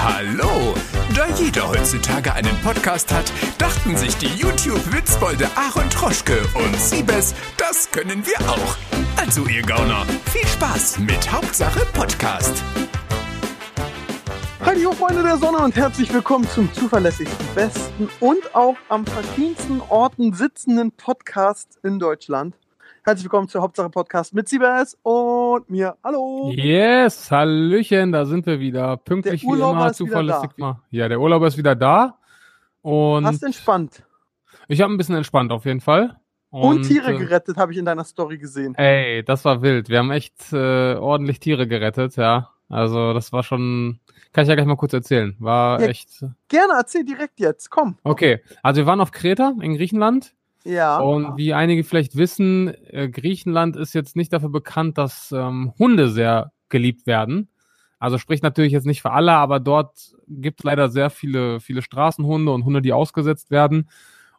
Hallo! Da jeder heutzutage einen Podcast hat, dachten sich die YouTube-Witzbolde Aaron Troschke und Siebes, das können wir auch. Also ihr Gauner, viel Spaß mit Hauptsache Podcast. Hallo Freunde der Sonne und herzlich willkommen zum zuverlässigsten, besten und auch am verschiedensten Orten sitzenden Podcast in Deutschland. Herzlich willkommen zur Hauptsache Podcast mit Siebes und mir. Hallo. Yes, Hallöchen, da sind wir wieder. Pünktlich wie immer, zuverlässig mal. Ja, der Urlauber ist wieder da. Und Hast entspannt. ich habe ein bisschen entspannt auf jeden Fall. Und, Tiere äh, gerettet, habe ich in deiner Story gesehen. Ey, das war wild. Wir haben echt äh, ordentlich Tiere gerettet, ja. Also das war schon, kann ich ja gleich mal kurz erzählen. War Ja. echt. Gerne, erzähl direkt jetzt. Komm. Okay, also wir waren auf Kreta in Griechenland. Ja. Und wie einige vielleicht wissen, äh, Griechenland ist jetzt nicht dafür bekannt, dass ähm, Hunde sehr geliebt werden. Also spricht natürlich jetzt nicht für alle, aber dort gibt es leider sehr viele, viele Straßenhunde und Hunde, die ausgesetzt werden.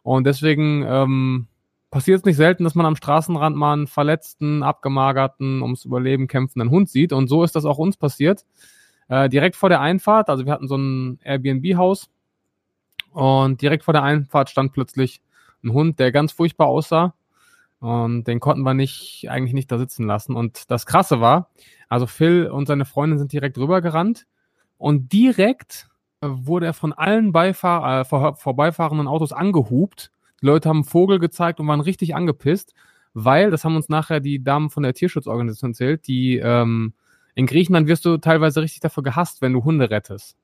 Und deswegen ähm, passiert es nicht selten, dass man am Straßenrand mal einen verletzten, abgemagerten, ums Überleben kämpfenden Hund sieht. Und so ist das auch uns passiert. Äh, direkt vor der Einfahrt, also wir hatten so ein Airbnb-Haus und direkt vor der Einfahrt stand plötzlich ein Hund, der ganz furchtbar aussah. Und den konnten wir nicht, eigentlich nicht da sitzen lassen. Und das Krasse war, also Phil und seine Freundin sind direkt rübergerannt und direkt äh, wurde er von allen Beifahr äh, vor, vorbeifahrenden Autos angehupt. Die Leute haben Vogel gezeigt und waren richtig angepisst, weil, das haben uns nachher die Damen von der Tierschutzorganisation erzählt, die ähm, in Griechenland wirst du teilweise richtig dafür gehasst, wenn du Hunde rettest.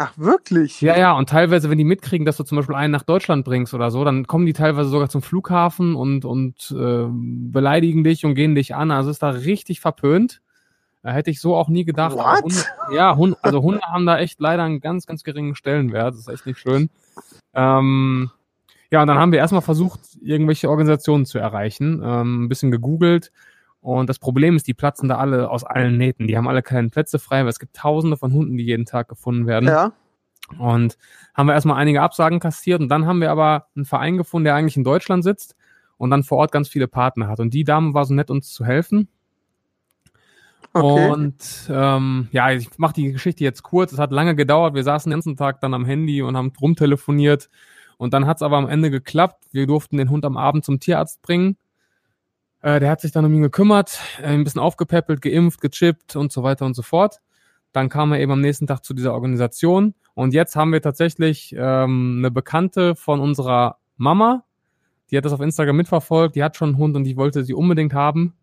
Ach, wirklich? Ja, ja, und teilweise, wenn die mitkriegen, dass du zum Beispiel einen nach Deutschland bringst oder so, dann kommen die teilweise sogar zum Flughafen und, und äh, beleidigen dich und gehen dich an. Also ist da richtig verpönt. Da hätte ich so auch nie gedacht. Hunde, ja, Hunde, also Hunde haben da echt leider einen ganz, ganz geringen Stellenwert. Das ist echt nicht schön. Ähm, ja, und dann haben wir erstmal versucht, irgendwelche Organisationen zu erreichen, ähm, ein bisschen gegoogelt. Und das Problem ist, die platzen da alle aus allen Nähten. Die haben alle keine Plätze frei, weil es gibt tausende von Hunden, die jeden Tag gefunden werden. Ja. Und haben wir erstmal einige Absagen kassiert und dann haben wir aber einen Verein gefunden, der eigentlich in Deutschland sitzt und dann vor Ort ganz viele Partner hat. Und die Dame war so nett, uns zu helfen. Okay. Und ähm, ja, ich mache die Geschichte jetzt kurz. Es hat lange gedauert. Wir saßen den ganzen Tag dann am Handy und haben rumtelefoniert. Und dann hat es aber am Ende geklappt. Wir durften den Hund am Abend zum Tierarzt bringen. Äh, der hat sich dann um ihn gekümmert, äh, ein bisschen aufgepäppelt, geimpft, gechippt und so weiter und so fort. Dann kam er eben am nächsten Tag zu dieser Organisation. Und jetzt haben wir tatsächlich ähm, eine Bekannte von unserer Mama, die hat das auf Instagram mitverfolgt, die hat schon einen Hund und die wollte sie unbedingt haben.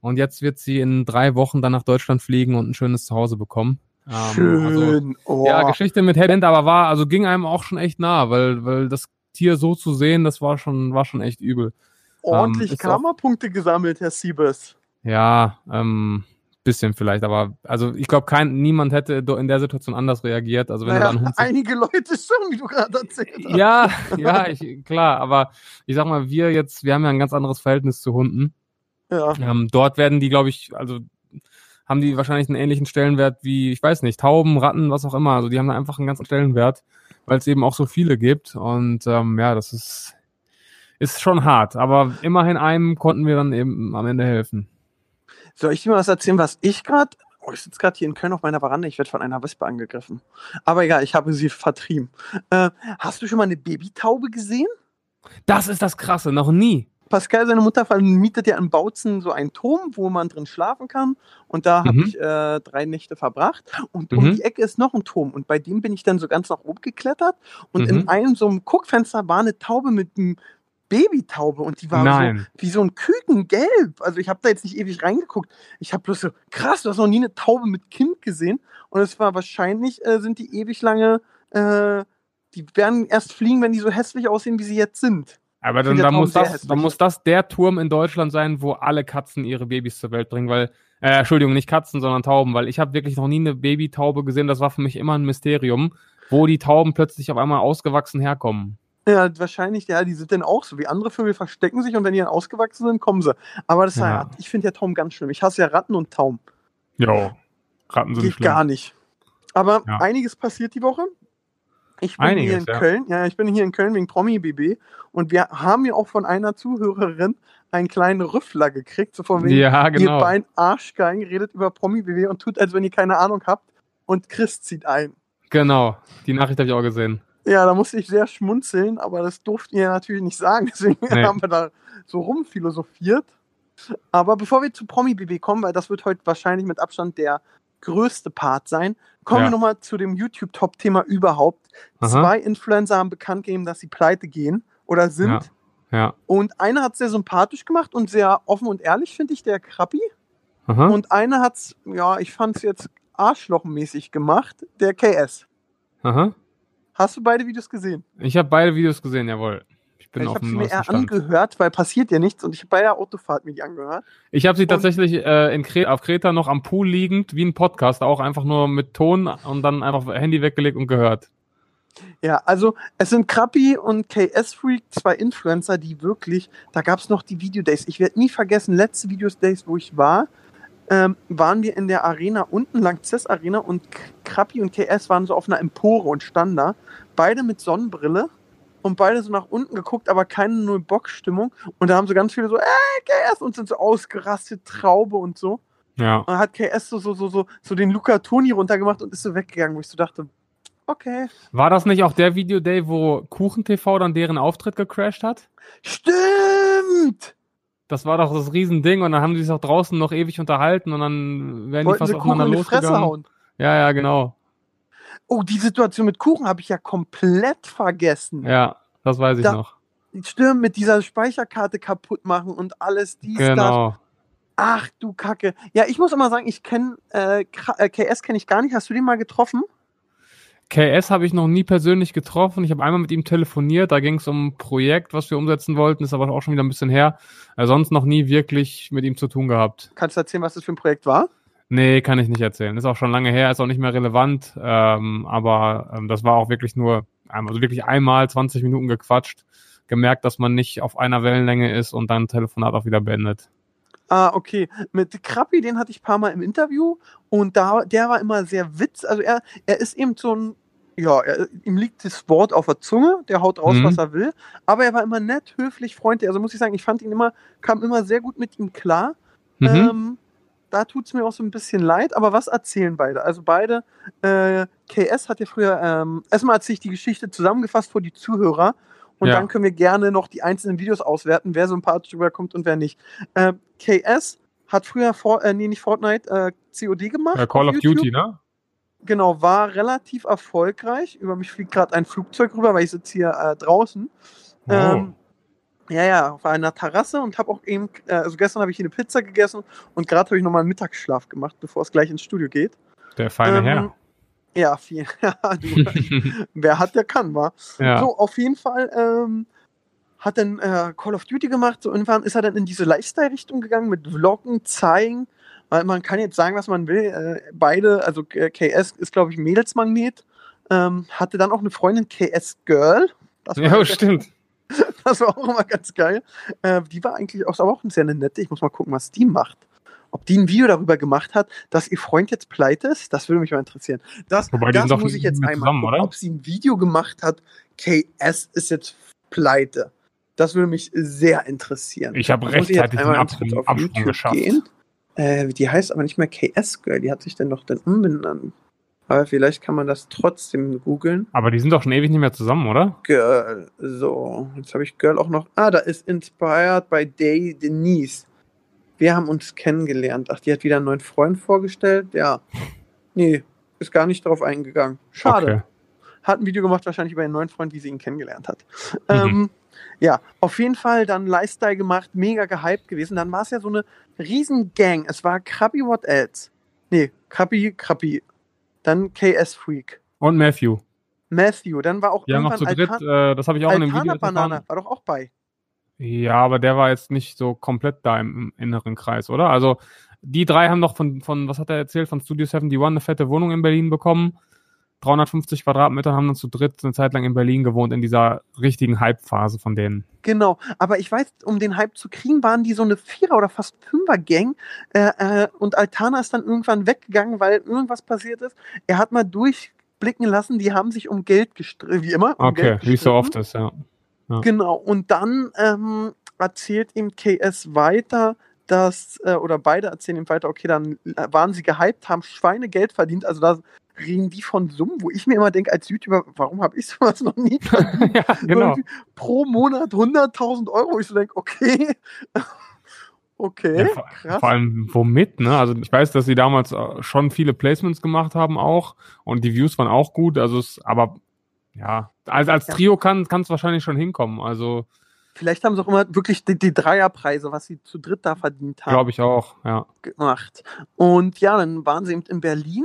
Und jetzt wird sie in drei Wochen dann nach Deutschland fliegen und ein schönes Zuhause bekommen. Ähm, also, Schön. oh. ja, Geschichte mit Headend, aber war, also ging einem auch schon echt nah, weil, weil das Tier so zu sehen, das war schon, war schon echt übel. Ordentlich ähm, Karma-Punkte gesammelt, Herr Siebes. Ja, ähm, bisschen vielleicht, aber also ich glaube, kein niemand hätte in der Situation anders reagiert. Also wenn Naja, Hund einige Leute schon, wie du gerade erzählt hast. Ja, ja, ich, klar, aber ich sag mal, wir jetzt, wir haben ja ein ganz anderes Verhältnis zu Hunden. Ja. Ähm, dort werden die, glaube ich, also haben die wahrscheinlich einen ähnlichen Stellenwert wie, ich weiß nicht, Tauben, Ratten, was auch immer. Also die haben da einfach einen ganz anderen Stellenwert, weil es eben auch so viele gibt. Und ähm, ja, das ist, ist schon hart. Aber immerhin einem konnten wir dann eben am Ende helfen. Soll ich dir mal was erzählen, was ich gerade. Oh, ich sitze gerade hier in Köln auf meiner Veranda. Ich werde von einer Wespe angegriffen. Aber egal, ich habe sie vertrieben. Äh, hast du schon mal eine Babytaube gesehen? Das ist das Krasse, noch nie. Pascal, seine Mutter, vermietet ja in Bautzen so einen Turm, wo man drin schlafen kann. Und da habe Mhm. ich äh, drei Nächte verbracht. Und Mhm. um die Ecke ist noch ein Turm. Und bei dem bin ich dann so ganz nach oben geklettert. Und in Mhm. einem so einem Guckfenster war eine Taube mit einem Babytaube. Und die war so, wie so ein Kükengelb. Also ich habe da jetzt nicht ewig reingeguckt. Ich habe bloß so, krass, du hast noch nie eine Taube mit Kind gesehen. Und es war wahrscheinlich, äh, sind die ewig lange, äh, die werden erst fliegen, wenn die so hässlich aussehen, wie sie jetzt sind. Aber dann, dann, muss das, dann muss das der Turm in Deutschland sein, wo alle Katzen ihre Babys zur Welt bringen, weil, äh, Entschuldigung, nicht Katzen, sondern Tauben, weil ich habe wirklich noch nie eine Babytaube gesehen. Das war für mich immer ein Mysterium, wo die Tauben plötzlich auf einmal ausgewachsen herkommen. Ja, wahrscheinlich, ja, die sind dann auch so wie andere Vögel verstecken sich und wenn die dann ausgewachsen sind, kommen sie. Aber das Ja. ja. ich finde ja Tauben ganz schlimm. Ich hasse ja Ratten und Tauben. Jo. Ratten sind Geht schlimm. gar nicht. Aber Ja. einiges passiert die Woche. Ich bin Einiges, hier in ja. Köln. Ja, ich bin hier in Köln wegen Promi BB und wir haben ja auch von einer Zuhörerin einen kleinen Rüffler gekriegt, so von wegen, Ja, ihr genau. beiden Arschgeigen redet über Promi BB und tut, als wenn ihr keine Ahnung habt und Chris zieht ein. Genau, die Nachricht habe ich auch gesehen. Ja, da musste ich sehr schmunzeln, aber das durften wir natürlich nicht sagen. Deswegen Nee. haben wir da so rumphilosophiert. Aber bevor wir zu Promi BB kommen, weil das wird heute wahrscheinlich mit Abstand der größte Part sein, kommen Ja. wir nochmal zu dem YouTube-Top-Thema überhaupt. Aha. Zwei Influencer haben bekannt gegeben, dass sie pleite gehen oder sind. Ja. Ja. Und einer hat es sehr sympathisch gemacht und sehr offen und ehrlich, finde ich, der Krappi. Aha. Und einer hat es, ja, ich fand es jetzt arschlochmäßig gemacht, der KS. Aha. Hast du beide Videos gesehen? Ich habe beide Videos gesehen, jawohl. Ich bin ich habe sie mir eher Stand. angehört, weil passiert ja nichts und ich habe bei der Autofahrt mir die angehört. Ich habe sie Und- tatsächlich äh, in Kre auf Kreta noch am Pool liegend, wie ein Podcast, auch einfach nur mit Ton und dann einfach Handy weggelegt und gehört. Ja, also es sind Krappi und KS Freak, zwei Influencer, die wirklich, da gab es noch die Videodays. Ich werde nie vergessen, letzte Videodays, wo ich war, ähm, waren wir in der Arena unten, Langzess Arena und Krappi und KS waren so auf einer Empore und standen da. Beide mit Sonnenbrille und beide so nach unten geguckt, aber keine Null-Bock-Stimmung. Und da haben so ganz viele so, äh, KS und sind so ausgerastet, Traube und so. Ja. Und dann hat KS so, so, so, so, so den Luca Toni runtergemacht und ist so weggegangen, wo ich so dachte, okay. War das nicht auch der Videoday, wo KuchenTV dann deren Auftritt gecrashed hat? Stimmt! Das war doch das Riesending und dann haben die sich auch draußen noch ewig unterhalten und dann werden die fast sie Kuchen aufeinander losgegangen. Ja, ja, genau. Oh, die Situation mit Kuchen habe ich ja komplett vergessen. Ja, das weiß ich Da- noch. Stimmt, mit dieser Speicherkarte kaputt machen und alles dies, das. Genau. Ach du Kacke. Ja, ich muss immer sagen, ich kenne äh, Kra- äh, KS kenne ich gar nicht. Hast du den mal getroffen? KS habe ich noch nie persönlich getroffen. Ich habe einmal mit ihm telefoniert. Da ging es um ein Projekt, was wir umsetzen wollten. Ist aber auch schon wieder ein bisschen her. Äh, sonst noch nie wirklich mit ihm zu tun gehabt. Kannst du erzählen, was das für ein Projekt war? Nee, kann ich nicht erzählen. Ist auch schon lange her, ist auch nicht mehr relevant. Ähm, aber ähm, das war auch wirklich nur, einmal- also wirklich einmal 20 Minuten gequatscht, gemerkt, dass man nicht auf einer Wellenlänge ist und dann Telefonat auch wieder beendet. Ah, okay. Mit Krappi, den hatte ich ein paar Mal im Interview und da, der war immer sehr witz. Also er, er ist eben so ein, ja, er, ihm liegt das Wort auf der Zunge, der haut raus, Mhm. was er will. Aber er war immer nett, höflich, freundlich. Also muss ich sagen, ich fand ihn immer, kam immer sehr gut mit ihm klar. Mhm. Ähm, da tut es mir auch so ein bisschen leid, aber was erzählen beide? Also beide, äh, KS hat ja früher, ähm, erstmal erzähle ich die Geschichte zusammengefasst vor die Zuhörer und Ja. dann können wir gerne noch die einzelnen Videos auswerten, wer sympathisch rüberkommt und wer nicht. Äh, KS hat früher, For äh, nee, nicht Fortnite, äh, COD gemacht. Äh, Call of YouTube. Duty, ne? Genau, war relativ erfolgreich. Über mich fliegt gerade ein Flugzeug rüber, weil ich sitze hier äh, draußen. Oh. Ähm, ja, ja, auf einer Terrasse und habe auch eben, äh, also gestern habe ich hier eine Pizza gegessen und gerade habe ich nochmal einen Mittagsschlaf gemacht, bevor es gleich ins Studio geht. Der feine Ähm, Herr. Ja, viel. Wer hat, der kann, war. ja. So, auf jeden Fall ähm, hat dann äh, Call of Duty gemacht. So irgendwann ist er dann in diese Lifestyle-Richtung gegangen mit Vloggen, zeigen. Weil man kann jetzt sagen, was man will. Äh, beide, also äh, KS ist, glaube ich, Mädelsmagnet. Ähm, hatte dann auch eine Freundin, KS Girl. Das war, ja, stimmt. das war auch immer ganz geil. Äh, die war eigentlich auch, aber auch eine sehr nette. Ich muss mal gucken, was die macht. Ob die ein Video darüber gemacht hat, dass ihr Freund jetzt pleite ist, das würde mich mal interessieren. Das, Wobei, die das muss ich jetzt einmal zusammen, gucken, oder? ob sie ein Video gemacht hat, KS ist jetzt pleite. Das würde mich sehr interessieren. Ich habe rechtzeitig den Absprung, auf Absprung YouTube geschafft. gehen. Äh, die heißt aber nicht mehr KS Girl, die hat sich dann doch dann umbenannt. Aber vielleicht kann man das trotzdem googeln. Aber die sind doch schon ewig nicht mehr zusammen, oder? Girl. So, jetzt habe ich Girl auch noch. Ah, da ist Inspired by Day Denise. Wir haben uns kennengelernt. Ach, die hat wieder einen neuen Freund vorgestellt. Ja. Nee, ist gar nicht darauf eingegangen. Schade. Okay. Hat ein Video gemacht, wahrscheinlich über ihren neuen Freund, wie sie ihn kennengelernt hat. Mhm. Ähm, ja, auf jeden Fall dann Lifestyle gemacht, mega gehypt gewesen. Dann war es ja so eine riesen Gang. Es war Krabby What Else? Nee, Krabby, Krabby. Dann KS Freak. Und Matthew. Matthew. Dann war auch Die haben noch zu irgendwann dritt, äh, das habe ich auch in dem Video Altana Banana. erfahren. War doch auch bei. Ja, aber der war jetzt nicht so komplett da im, im inneren Kreis, oder? Also die drei haben doch von, von, was hat er erzählt, von Studio 71 eine fette Wohnung in Berlin bekommen. 350 Quadratmeter haben dann zu dritt eine Zeit lang in Berlin gewohnt, in dieser richtigen Hype-Phase von denen. Genau, aber ich weiß, um den Hype zu kriegen, waren die so eine Vierer- oder fast Fünfer-Gang. Äh, äh, und Altana ist dann irgendwann weggegangen, weil irgendwas passiert ist. Er hat mal durchblicken lassen, die haben sich um Geld gestritten, wie immer. Um Okay, wie es so oft ist, ja. Genau, und dann ähm, erzählt ihm KS weiter, dass, äh, oder beide erzählen ihm weiter, okay, dann äh, waren sie gehypt, haben Schweinegeld verdient, also da reden die von Summen, wo ich mir immer denke, als YouTuber, warum habe ich sowas noch nie verdient? ja, genau. Pro Monat 100.000 Euro. Ich so denke, okay. okay, Ja, vor, krass. vor allem womit, ne? Also ich weiß, dass sie damals äh, schon viele Placements gemacht haben auch und die Views waren auch gut, also es, aber ja, als, als Ja. Trio kann es wahrscheinlich schon hinkommen, also Vielleicht haben sie auch immer wirklich die, die Dreierpreise, was sie zu dritt da verdient haben. glaube ich auch, ja. gemacht. Und ja, dann waren sie eben in Berlin.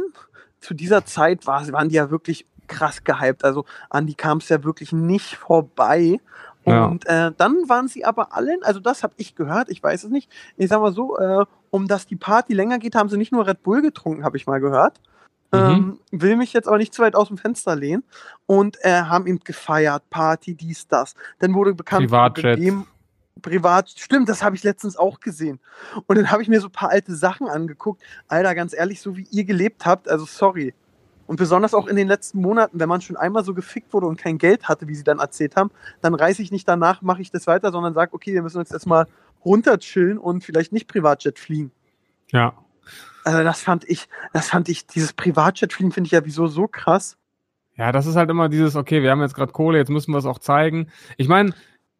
Zu dieser Zeit war, waren die ja wirklich krass gehypt. Also an die kam es ja wirklich nicht vorbei. Ja. Und äh, dann waren sie aber allen, also das habe ich gehört, ich weiß es nicht. Ich sag mal so, äh, um dass die Party länger geht, haben sie nicht nur Red Bull getrunken, habe ich mal gehört. Mhm. Ähm, will mich jetzt aber nicht zu weit aus dem Fenster lehnen. Und äh, haben eben gefeiert, Party, dies, das. Dann wurde bekannt, Privatjet. Privat, stimmt, das habe ich letztens auch gesehen. Und dann habe ich mir so ein paar alte Sachen angeguckt. Alter, ganz ehrlich, so wie ihr gelebt habt, also sorry. Und besonders auch in den letzten Monaten, wenn man schon einmal so gefickt wurde und kein Geld hatte, wie sie dann erzählt haben, dann reiße ich nicht danach, mache ich das weiter, sondern sage, okay, wir müssen uns erstmal runterchillen und vielleicht nicht Privatjet fliegen. Ja. Also das fand ich, das fand ich, dieses Privatjet fliegen finde ich ja wieso so krass. Ja, das ist halt immer dieses, okay, wir haben jetzt gerade Kohle, jetzt müssen wir es auch zeigen. Ich meine,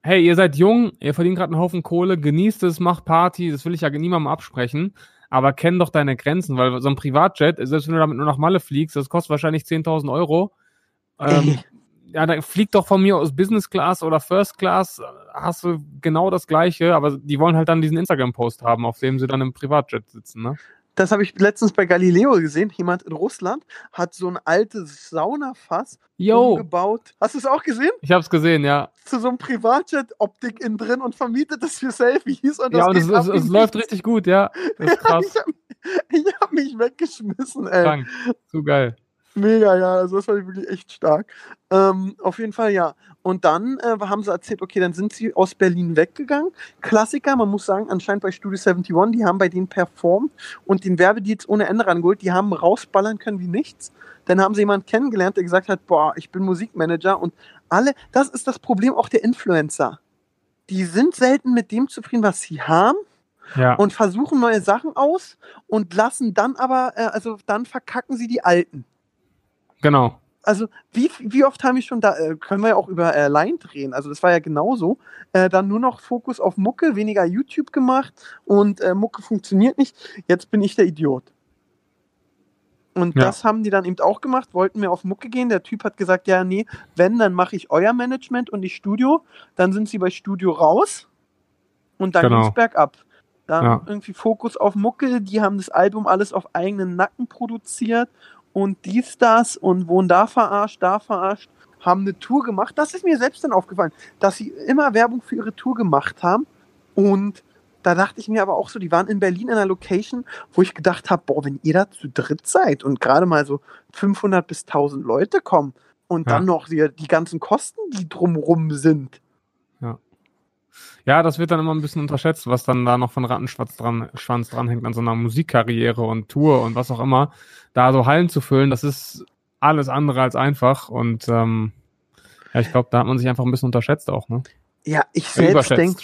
hey, ihr seid jung, ihr verdient gerade einen Haufen Kohle, genießt es, macht Party, das will ich ja niemandem absprechen, aber kenn doch deine Grenzen, weil so ein Privatjet, selbst wenn du damit nur nach Malle fliegst, das kostet wahrscheinlich 10.000 Euro. Ähm, ja, dann flieg doch von mir aus Business Class oder First Class, hast du genau das Gleiche, aber die wollen halt dann diesen Instagram-Post haben, auf dem sie dann im Privatjet sitzen, ne? Das habe ich letztens bei Galileo gesehen. Jemand in Russland hat so ein altes Saunafass Yo, umgebaut. Hast du es auch gesehen? ich hab's gesehen, ja. Zu so einem Privatjet-Optik innen drin und vermietet das für Selfies. Und das Ja, und es, es, es läuft richtig gut, ja. Das ist krass, Ich habe hab mich weggeschmissen, ey. krank, zu geil. Mega, ja, also das war wirklich echt stark. Ähm, auf jeden Fall, ja. Und dann äh, haben sie erzählt, okay, dann sind sie aus Berlin weggegangen. Klassiker, man muss sagen, anscheinend bei Studio 71, die haben bei denen performt und den Werbedeals ohne Ende rangeholt. Die haben rausballern können wie nichts. Dann haben sie jemanden kennengelernt, der gesagt hat, boah, ich bin Musikmanager und alle, das ist das Problem auch der Influencer. Die sind selten mit dem zufrieden, was sie haben Ja. und versuchen neue Sachen aus und lassen dann aber, äh, also dann verkacken sie die alten Genau. also wie, wie oft haben wir schon da, äh, können wir ja auch über äh, Line drehen, also das war ja genauso, äh, dann nur noch Fokus auf Mucke, weniger YouTube gemacht und äh, Mucke funktioniert nicht, jetzt bin ich der Idiot. Und Ja. das haben die dann eben auch gemacht, wollten wir auf Mucke gehen, der Typ hat gesagt, ja nee, wenn, dann mache ich euer Management und nicht Studio, dann sind sie bei Studio raus und dann Genau. ging's bergab. Dann Ja. irgendwie Fokus auf Mucke, die haben das Album alles auf eigenen Nacken produziert und dies, das und wurden da verarscht, da verarscht, haben eine Tour gemacht. Das ist mir selbst dann aufgefallen, dass sie immer Werbung für ihre Tour gemacht haben. Und da dachte ich mir aber auch so, die waren in Berlin in einer Location, wo ich gedacht habe, boah, wenn ihr da zu dritt seid und gerade mal so 500 bis 1000 Leute kommen und Ja. dann noch die, die ganzen Kosten, die drumrum sind. Ja, das wird dann immer ein bisschen unterschätzt, was dann da noch von Rattenschwanz dran, Schwanz dranhängt an so einer Musikkarriere und Tour und was auch immer. Da so Hallen zu füllen, das ist alles andere als einfach und ähm, ja, ich glaube, da hat man sich einfach ein bisschen unterschätzt auch, ne? Ja, ich Äh, selbst denke,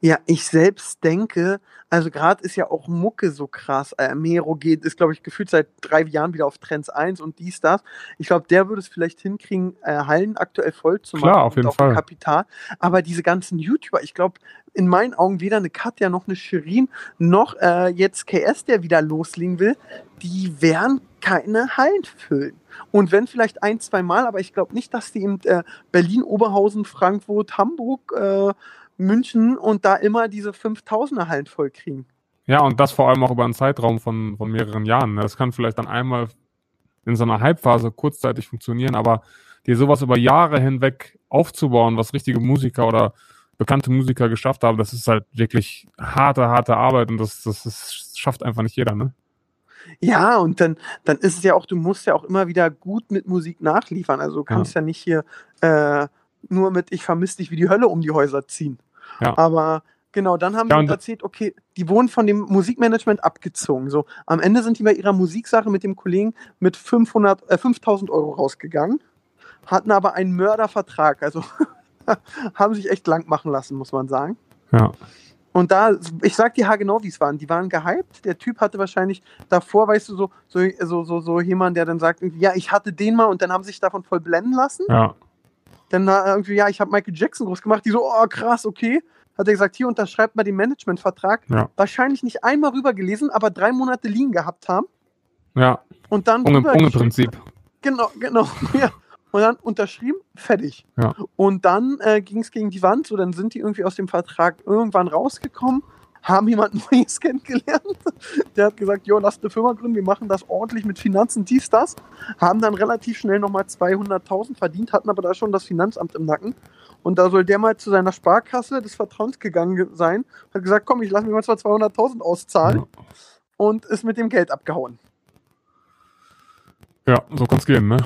Ja, ich selbst denke, also gerade ist ja auch Mucke so krass. Äh, Mero geht, ist, glaube ich, gefühlt seit drei Jahren wieder auf Trends 1 und dies, das. Ich glaube, der würde es vielleicht hinkriegen, äh, Hallen aktuell voll zu Klar, machen. auf jeden Fall. Kapital. Aber diese ganzen YouTuber, ich glaube, in meinen Augen weder eine Katja noch eine Shirin noch äh, jetzt KS, der wieder loslegen will, die werden keine Hallen füllen. Und wenn vielleicht ein, zwei Mal, aber ich glaube nicht, dass die in äh, Berlin, Oberhausen, Frankfurt, Hamburg, äh, München und da immer diese 5000er Hallen voll kriegen. Ja, und das vor allem auch über einen Zeitraum von, von mehreren Jahren. ne? Das kann vielleicht dann einmal in so einer Hypephase kurzzeitig funktionieren, aber dir sowas über Jahre hinweg aufzubauen, was richtige Musiker oder bekannte Musiker geschafft haben, das ist halt wirklich harte, harte Arbeit und das, das, das schafft einfach nicht jeder, ne? Ja, und dann, dann ist es ja auch, du musst ja auch immer wieder gut mit Musik nachliefern. Also du kannst ja, nicht hier äh, nur mit Ich vermisse dich wie die Hölle um die Häuser ziehen. Ja. Aber genau, dann haben Ja, sie erzählt, okay, die wurden von dem Musikmanagement abgezogen. So, am Ende sind die bei ihrer Musiksache mit dem Kollegen mit 500, äh, 5000 Euro rausgegangen, hatten aber einen Mördervertrag. Also haben sich echt lang machen lassen, muss man sagen. Ja. Und da, ich sag dir genau, wie es waren. Die waren gehypt. Der Typ hatte wahrscheinlich davor, weißt du, so, so, so, so, so jemand, der dann sagt, ja, ich hatte den mal und dann haben sie sich davon voll blenden lassen. Ja. Dann irgendwie, ja, ich habe Michael Jackson groß gemacht. Die so, oh krass, okay. Hat er gesagt, hier unterschreibt mal den Managementvertrag. Ja. Wahrscheinlich nicht einmal rübergelesen, aber drei Monate liegen gehabt haben. Ja. Und dann Unge rübergeschickt. Unge-Prinzip. Genau, genau. Ja. Und dann unterschrieben, fertig. Ja. Und dann äh, ging es gegen die Wand, so dann sind die irgendwie aus dem Vertrag irgendwann rausgekommen, haben jemanden Neues kennengelernt. Der hat gesagt, jo, lass eine Firma gründen, wir machen das ordentlich mit Finanzen, dies, das. Haben dann relativ schnell nochmal 200.000 verdient, hatten aber da schon das Finanzamt im Nacken. Und da soll der mal zu seiner Sparkasse des Vertrauens gegangen sein, hat gesagt, komm, ich lasse mir mal zwar 200.000 auszahlen Ja. und ist mit dem Geld abgehauen. Ja, so kann's gehen, ne?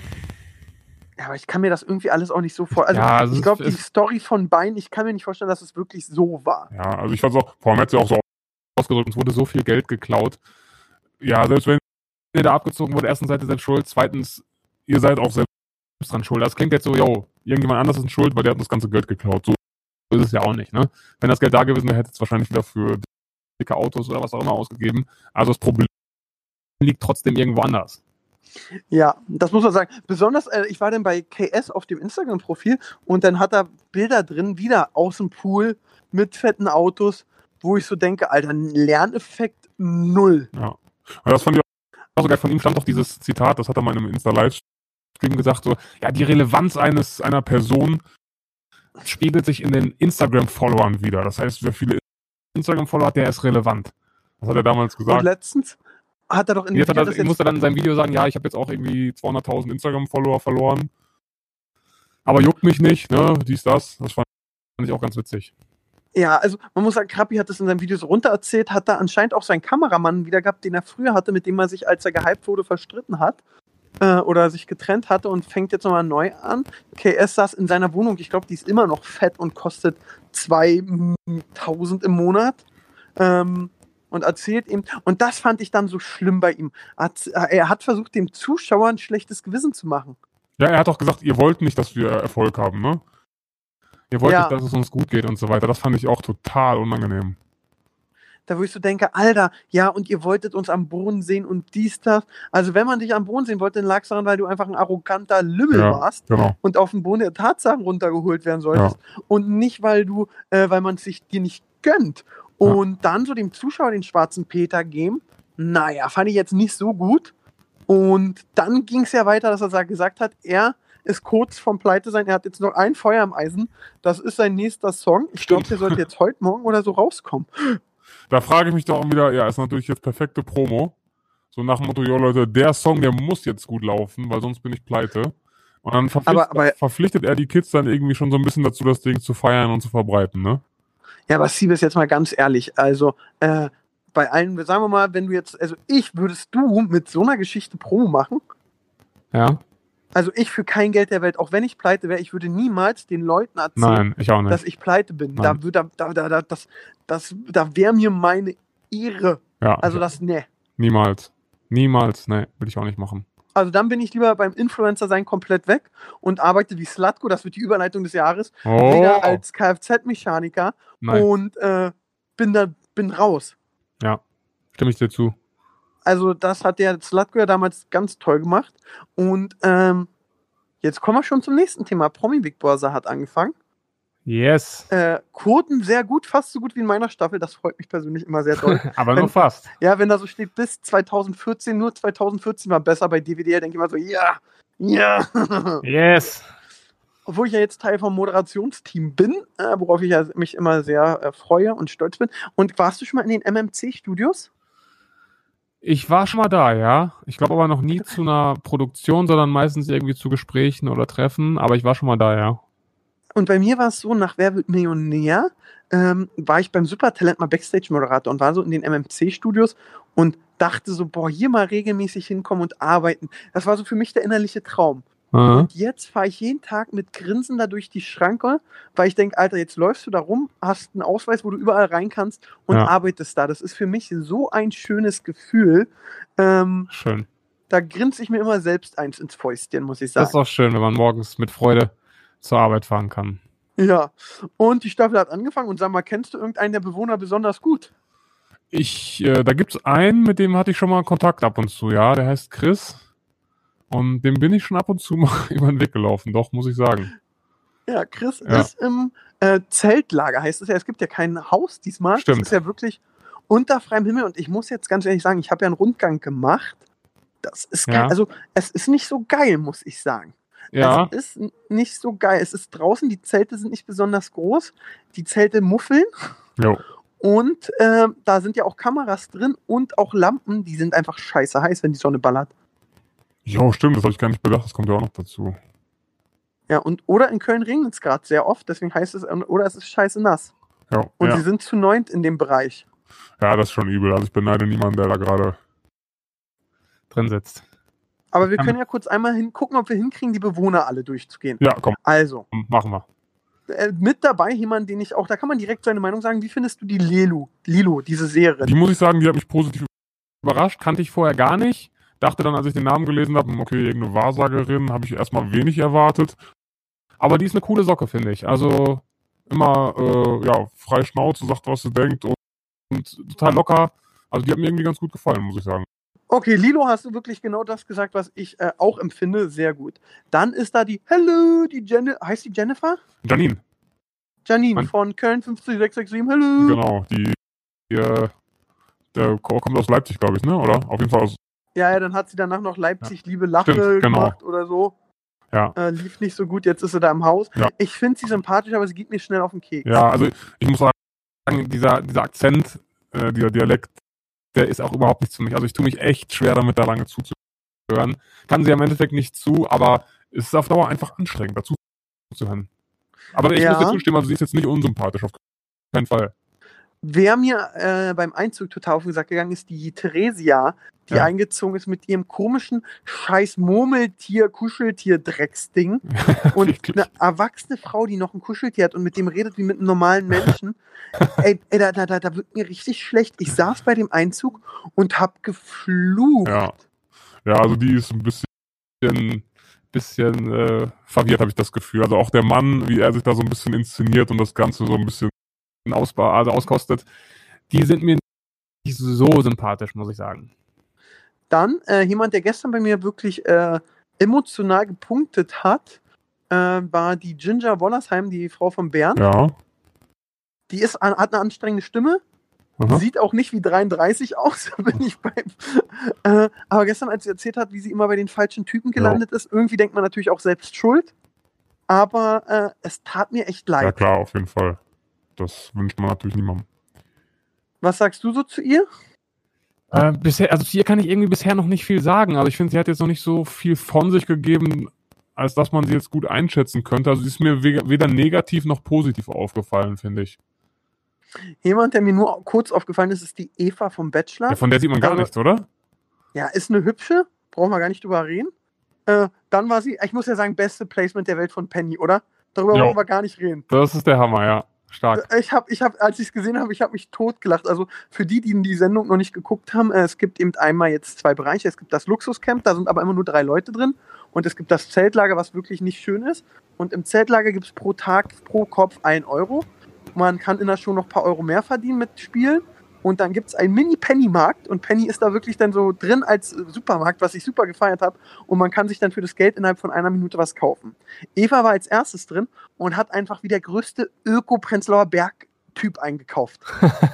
Ja, aber ich kann mir das irgendwie alles auch nicht so vor. Also Ja, also ich glaube, die es- Story von Bein, ich kann mir nicht vorstellen, dass es wirklich so war. Ja, also ich fand's auch, vor allem hat sie auch so ausgedrückt, uns wurde so viel Geld geklaut. Ja, selbst wenn ihr da abgezogen wurde, erstens seid ihr selbst schuld, zweitens, ihr seid auch selbst dran schuld. Das klingt jetzt so, yo, irgendjemand anders ist schuld, weil der hat das ganze Geld geklaut. So ist es ja auch nicht, ne? Wenn das Geld da gewesen wäre, hätte es wahrscheinlich wieder für dicke Autos oder was auch immer ausgegeben. Also das Problem liegt trotzdem irgendwo anders. Ja, das muss man sagen. Besonders, äh, ich war dann bei KS auf dem Instagram-Profil und dann hat er Bilder drin, wieder aus dem Pool mit fetten Autos, wo ich so denke, Alter, Lerneffekt null. Ja. Und das fand ich auch so geil. Von ihm stand auch dieses Zitat, das hat er mal in einem Insta-Livestream gesagt, so, ja, die Relevanz eines, einer Person spiegelt sich in den Instagram-Followern wieder. Das heißt, wer viele Instagram-Follower hat, der ist relevant. Das hat er damals Und gesagt. letztens hat er doch in Jetzt hat er, er musste dann in seinem Video sagen, ja, ich habe jetzt auch irgendwie 200.000 Instagram-Follower verloren. Aber juckt mich nicht, ne, dies, das. Das fand ich auch ganz witzig. Ja, also man muss sagen, Krappi hat das in seinem Video so runter erzählt, hat da anscheinend auch seinen Kameramann wieder gehabt, den er früher hatte, mit dem er sich, als er gehypt wurde, verstritten hat äh, oder sich getrennt hatte und fängt jetzt nochmal neu an. KS saß in seiner Wohnung, ich glaube, die ist immer noch fett und kostet 2000 im Monat. Ähm, und erzählt ihm, und das fand ich dann so schlimm bei ihm. Hat, er hat versucht, dem Zuschauer ein schlechtes Gewissen zu machen. Ja, er hat auch gesagt, ihr wollt nicht, dass wir Erfolg haben, ne? Ihr wollt Ja. nicht, dass es uns gut geht und so weiter. Das fand ich auch total unangenehm. Da wo ich so denke, Alter, ja, und ihr wolltet uns am Boden sehen und dies, das. Also wenn man dich am Boden sehen wollte, dann lag es daran, weil du einfach ein arroganter Lümmel Ja. warst Genau. und auf den Boden der Tatsachen runtergeholt werden solltest. Und nicht, weil du, äh, weil man es sich dir nicht gönnt. Und dann so dem Zuschauer den schwarzen Peter geben, naja, fand ich jetzt nicht so gut. Und dann ging es ja weiter, dass er sa- gesagt hat, er ist kurz vom Pleite sein, er hat jetzt noch ein Feuer im Eisen. Das ist sein nächster Song. Ich glaube, der sollte jetzt heute Morgen oder so rauskommen. Da frage ich mich doch auch wieder, ja, ist natürlich jetzt perfekte Promo. So nach dem Motto, ja Leute, der Song, der muss jetzt gut laufen, weil sonst bin ich pleite. Und dann verpflichtet, Aber- aber- verpflichtet er die Kids dann irgendwie schon so ein bisschen dazu, das Ding zu feiern und zu verbreiten, ne? Ja, aber Siebes, jetzt mal ganz ehrlich, also äh, bei allen, sagen wir mal, wenn du jetzt, also ich würdest du mit so einer Geschichte Promo machen? Ja? Also ich für kein Geld der Welt, auch wenn ich pleite wäre, ich würde niemals den Leuten erzählen, Nein, ich dass ich pleite bin. Nein. Da, würde, da, da, da, das, das, da wäre mir meine Ehre. ja, Also das, ne. niemals. Niemals, ne, will ich auch nicht machen. Also dann bin ich lieber beim Influencer sein komplett weg und arbeite wie Slatko, das wird die Überleitung des Jahres, Oh, wieder als Kfz-Mechaniker und äh, bin da, bin raus. stimme ich dir zu. Also das hat der Zlatko ja damals ganz toll gemacht. Und ähm, jetzt kommen wir schon zum nächsten Thema. Promi Big Brother hat angefangen. Yes. Äh, Quoten sehr gut, fast so gut wie in meiner Staffel. Das freut mich persönlich immer sehr doll. Aber Wenn- nur fast. ja, wenn da so steht, bis 2014, nur 2014 war besser bei DVD, denke ich immer so, ja, ja. Yes. Obwohl ich ja jetzt Teil vom Moderationsteam bin, äh, worauf ich ja mich immer sehr äh, freue und stolz bin. Und warst du schon mal in den MMC-Studios? Ich war schon mal da, ja. Ich glaube aber noch nie zu einer Produktion, sondern meistens irgendwie zu Gesprächen oder Treffen. Aber ich war schon mal da, ja. Und bei mir war es so, nach Wer wird Millionär ähm, war ich beim Supertalent mal Backstage-Moderator und war so in den MMC-Studios und dachte so, boah, hier mal regelmäßig hinkommen und arbeiten. Das war so für mich der innerliche Traum. Und jetzt fahre ich jeden Tag mit Grinsen da durch die Schranke, weil ich denke, Alter, jetzt läufst du da rum, hast einen Ausweis, wo du überall rein kannst und Ja. arbeitest da. Das ist für mich so ein schönes Gefühl. Ähm, Schön. da grinse ich mir immer selbst eins ins Fäustchen, muss ich Das ist sagen. auch schön, wenn man morgens mit Freude zur Arbeit fahren kann. Ja. Und die Staffel hat angefangen und sag mal, kennst du irgendeinen der Bewohner besonders gut? Ich, äh, da gibt's einen, mit dem hatte ich schon mal Kontakt ab und zu, ja, der heißt Chris. Und dem bin ich schon ab und zu mal über den Weg gelaufen, doch, muss ich sagen. Ja, Chris Ja. ist im äh, Zeltlager, heißt es ja. Es gibt ja kein Haus diesmal. Stimmt. Es ist ja wirklich unter freiem Himmel. Und ich muss jetzt ganz ehrlich sagen, ich habe ja einen Rundgang gemacht. Das ist. Ja. Also, es ist nicht so geil, muss ich sagen. Ja, Es ist nicht so geil. Es ist draußen, die Zelte sind nicht besonders groß. Die Zelte muffeln. jo. Und äh, da sind ja auch Kameras drin und auch Lampen. Die sind einfach scheiße heiß, wenn die Sonne ballert. Jo, stimmt, das habe ich gar nicht bedacht, das kommt ja auch noch dazu. Ja, und oder in Köln regnet es gerade sehr oft, deswegen heißt es, oder es ist scheiße nass. Ja, Und ja. sie sind zu neunt in dem Bereich. ja, das ist schon übel. Also ich beneide niemanden, der da gerade. Drin sitzt. Aber wir können ja kurz einmal hingucken, ob wir hinkriegen, die Bewohner alle durchzugehen. Ja, komm, Also, machen wir. äh, mit dabei jemand, den ich auch, da kann man direkt seine Meinung sagen. Wie findest du die Lelu, Lilo, diese Serie? Die muss ich sagen, die hat mich positiv überrascht, kannte ich vorher gar nicht. Dachte dann, als ich den Namen gelesen habe, okay, irgendeine Wahrsagerin, habe ich erstmal wenig erwartet. Aber die ist eine coole Socke, finde ich. Also immer äh, ja, frei Schnauze, sagt, was sie denkt und, und total locker. Also die hat mir irgendwie ganz gut gefallen, muss ich sagen. Okay, Lilo, hast du wirklich genau das gesagt, was ich äh, auch empfinde. Sehr gut. Dann ist da die, hello, die Jennifer, heißt die Jennifer? Janine, Janine Mann. von Köln 50667, hello. genau, die, die äh, der kommt aus Leipzig, glaube ich, ne? Oder? Auf jeden Fall aus. Ja, ja, dann hat sie danach noch Leipzig, liebe Lache Stimmt, genau. gemacht oder so. Ja. Äh, lief nicht so gut, jetzt ist sie da im Haus. Ja. Ich finde sie sympathisch, aber sie geht mir schnell auf den Keks. Ja, also ich muss sagen, dieser, dieser Akzent, äh, dieser Dialekt, ist auch überhaupt nichts für mich. Also ich tue mich echt schwer damit, da lange zuzuhören. Kann sie im Endeffekt nicht zu, aber es ist auf Dauer einfach anstrengend, dazu zu hören. Aber ich Ja. muss dir zustimmen, also sie ist jetzt nicht unsympathisch, auf keinen Fall. Wer mir äh, beim Einzug total auf den Sack gegangen ist, die Theresia, die Ja. eingezogen ist mit ihrem komischen scheiß Murmeltier, Kuscheltier-Drecksding. Und Wirklich. eine erwachsene Frau, die noch ein Kuscheltier hat und mit dem redet wie mit einem normalen Menschen. ey, ey da, da, da, da wird mir richtig schlecht. Ich saß bei dem Einzug und hab geflucht. Ja. Ja, also die ist ein bisschen, bisschen äh, verwirrt, habe ich das Gefühl. Also auch der Mann, wie er sich da so ein bisschen inszeniert und das Ganze so ein bisschen ausba also auskostet, die sind mir nicht so sympathisch, muss ich sagen. Dann äh, jemand, der gestern bei mir wirklich äh, emotional gepunktet hat, äh, war die Ginger Wollersheim, die Frau von Bern. Ja. Die ist, hat eine anstrengende Stimme, Aha. sieht auch nicht wie 33 aus, bin ich beim. Äh, aber gestern, als sie erzählt hat, wie sie immer bei den falschen Typen gelandet ist, irgendwie denkt man natürlich auch selbst schuld. Aber äh, es tat mir echt Ja, leid. klar, auf jeden Fall. Das wünscht man natürlich niemandem. Was sagst du so zu ihr? Äh, bisher, also ihr kann ich irgendwie bisher noch nicht viel sagen. Also ich finde, sie hat jetzt noch nicht so viel von sich gegeben, als dass man sie jetzt gut einschätzen könnte. Also sie ist mir we- weder negativ noch positiv aufgefallen, finde ich. Jemand, der mir nur kurz aufgefallen ist, ist die Eva vom Bachelor. Ja, von der sieht man gar Aber- nichts, oder? Ja, ist eine hübsche, brauchen wir gar nicht drüber reden. Äh, dann war sie, ich muss ja sagen, beste Placement der Welt von Penny, oder? Darüber Jo. wollen wir gar nicht reden. Das ist der Hammer, ja. Stark. Ich habe, ich hab, als ich es gesehen habe, ich habe mich totgelacht. Also für die, die die Sendung noch nicht geguckt haben, äh, es gibt eben einmal jetzt zwei Bereiche. Es gibt das Luxuscamp, da sind aber immer nur drei Leute drin. Und es gibt das Zeltlager, was wirklich nicht schön ist. Und im Zeltlager gibt es pro Tag, pro Kopf ein Euro. Man kann in der Show noch ein paar Euro mehr verdienen mit Spielen. Und dann gibt es einen Mini-Penny-Markt und Penny ist da wirklich dann so drin als Supermarkt, was ich super gefeiert habe. Und man kann sich dann für das Geld innerhalb von einer Minute was kaufen. Eva war als erstes drin und hat einfach wie der größte Öko-Prenzlauer Berg-Typ eingekauft.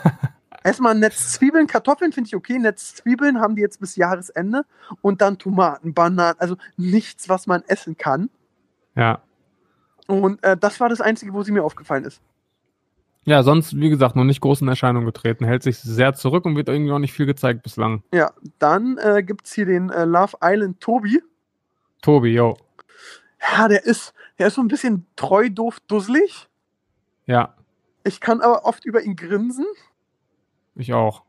Erstmal ein Netz Zwiebeln, Kartoffeln finde ich okay. Netz Zwiebeln haben die jetzt bis Jahresende. Und dann Tomaten, Bananen, also nichts, was man essen kann. Ja. Und äh, das war das Einzige, wo sie mir aufgefallen ist. Ja, sonst, wie gesagt, noch nicht groß in Erscheinung getreten, hält sich sehr zurück und wird irgendwie auch nicht viel gezeigt bislang. Ja, dann äh, gibt es hier den äh, Love Island Tobi. Tobi, yo. Ja, der ist, der ist so ein bisschen treu, doof, dusselig. Ja, Ich kann aber oft über ihn grinsen. ich auch.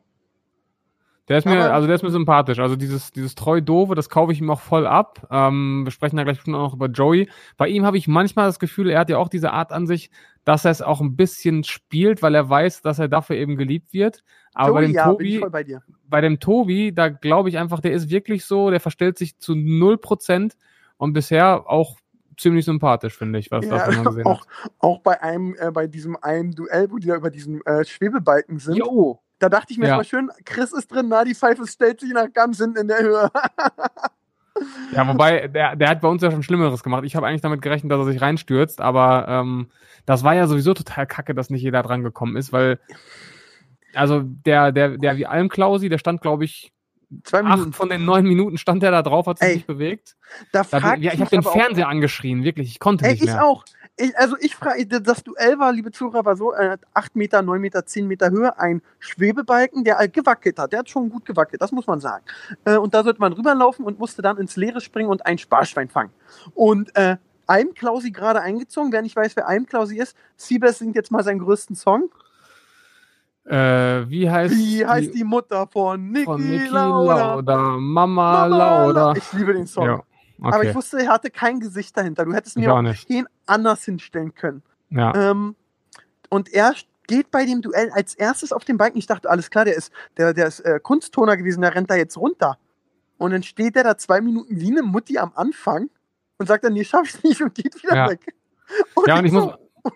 Der ist mir, Aber- also der ist mir sympathisch. Also dieses, dieses treu-doofe, das kaufe ich ihm auch voll ab. Ähm, wir sprechen da gleich bestimmt auch noch über Joey. Bei ihm habe ich manchmal das Gefühl, er hat ja auch diese Art an sich, dass er es auch ein bisschen spielt, weil er weiß, dass er dafür eben geliebt wird. Aber bei Joey, dem ja, Tobi, bei bei dem Tobi, da glaube ich einfach, der ist wirklich so, der verstellt sich zu 0% und bisher auch ziemlich sympathisch, finde ich, was Ja, das gesehen auch, hat. auch bei einem, äh, bei diesem einen Duell, wo die da über diesen äh, Schwebebalken sind. Jo. Da dachte ich mir Ja. mal schön, Chris ist drin, na, die Pfeife stellt sich nach ganz hinten in der Höhe. Ja, wobei, der, der hat bei uns ja schon Schlimmeres gemacht. Ich habe eigentlich damit gerechnet, dass er sich reinstürzt, aber ähm, das war ja sowieso total kacke, dass nicht jeder dran gekommen ist, weil also der, der, der wie Almklausi, der stand, glaube ich, Zwei Minuten. acht von den neun Minuten stand der da drauf, hat sich Ey, nicht bewegt. Da Da, ja, ich habe den Fernseher angeschrien, wirklich, ich konnte Ey, nicht ich mehr. auch. Ich, also ich frage, das Duell war, liebe Zuhörer, war so, äh, 8 Meter, 9 Meter, 10 Meter Höhe, ein Schwebebalken, der gewackelt hat. Der hat schon gut gewackelt, das muss man sagen. Äh, und da sollte man rüberlaufen und musste dann ins Leere springen und ein Sparschwein fangen. Und äh, Almklausi gerade eingezogen, wer nicht weiß, wer Almklausi ist, Siebes singt jetzt mal seinen größten Song. Äh, wie heißt, Wie heißt die Mutter von Niki, von Niki Lauda? Lauda, Mama, Mama Lauda. Ich liebe den Song. Ja, okay. Aber ich wusste, er hatte kein Gesicht dahinter. Du hättest mir auch auch ihn anders hinstellen können. ja. Ähm, und er geht bei dem Duell als erstes auf den Balken. Ich dachte, alles klar, der ist, der, der ist äh, Kunsttoner gewesen, der rennt da jetzt runter. Und dann steht er da zwei Minuten wie eine Mutti am Anfang und sagt dann, nee, schaff ich nicht und geht wieder Ja. weg. Ja, und ich so, muss,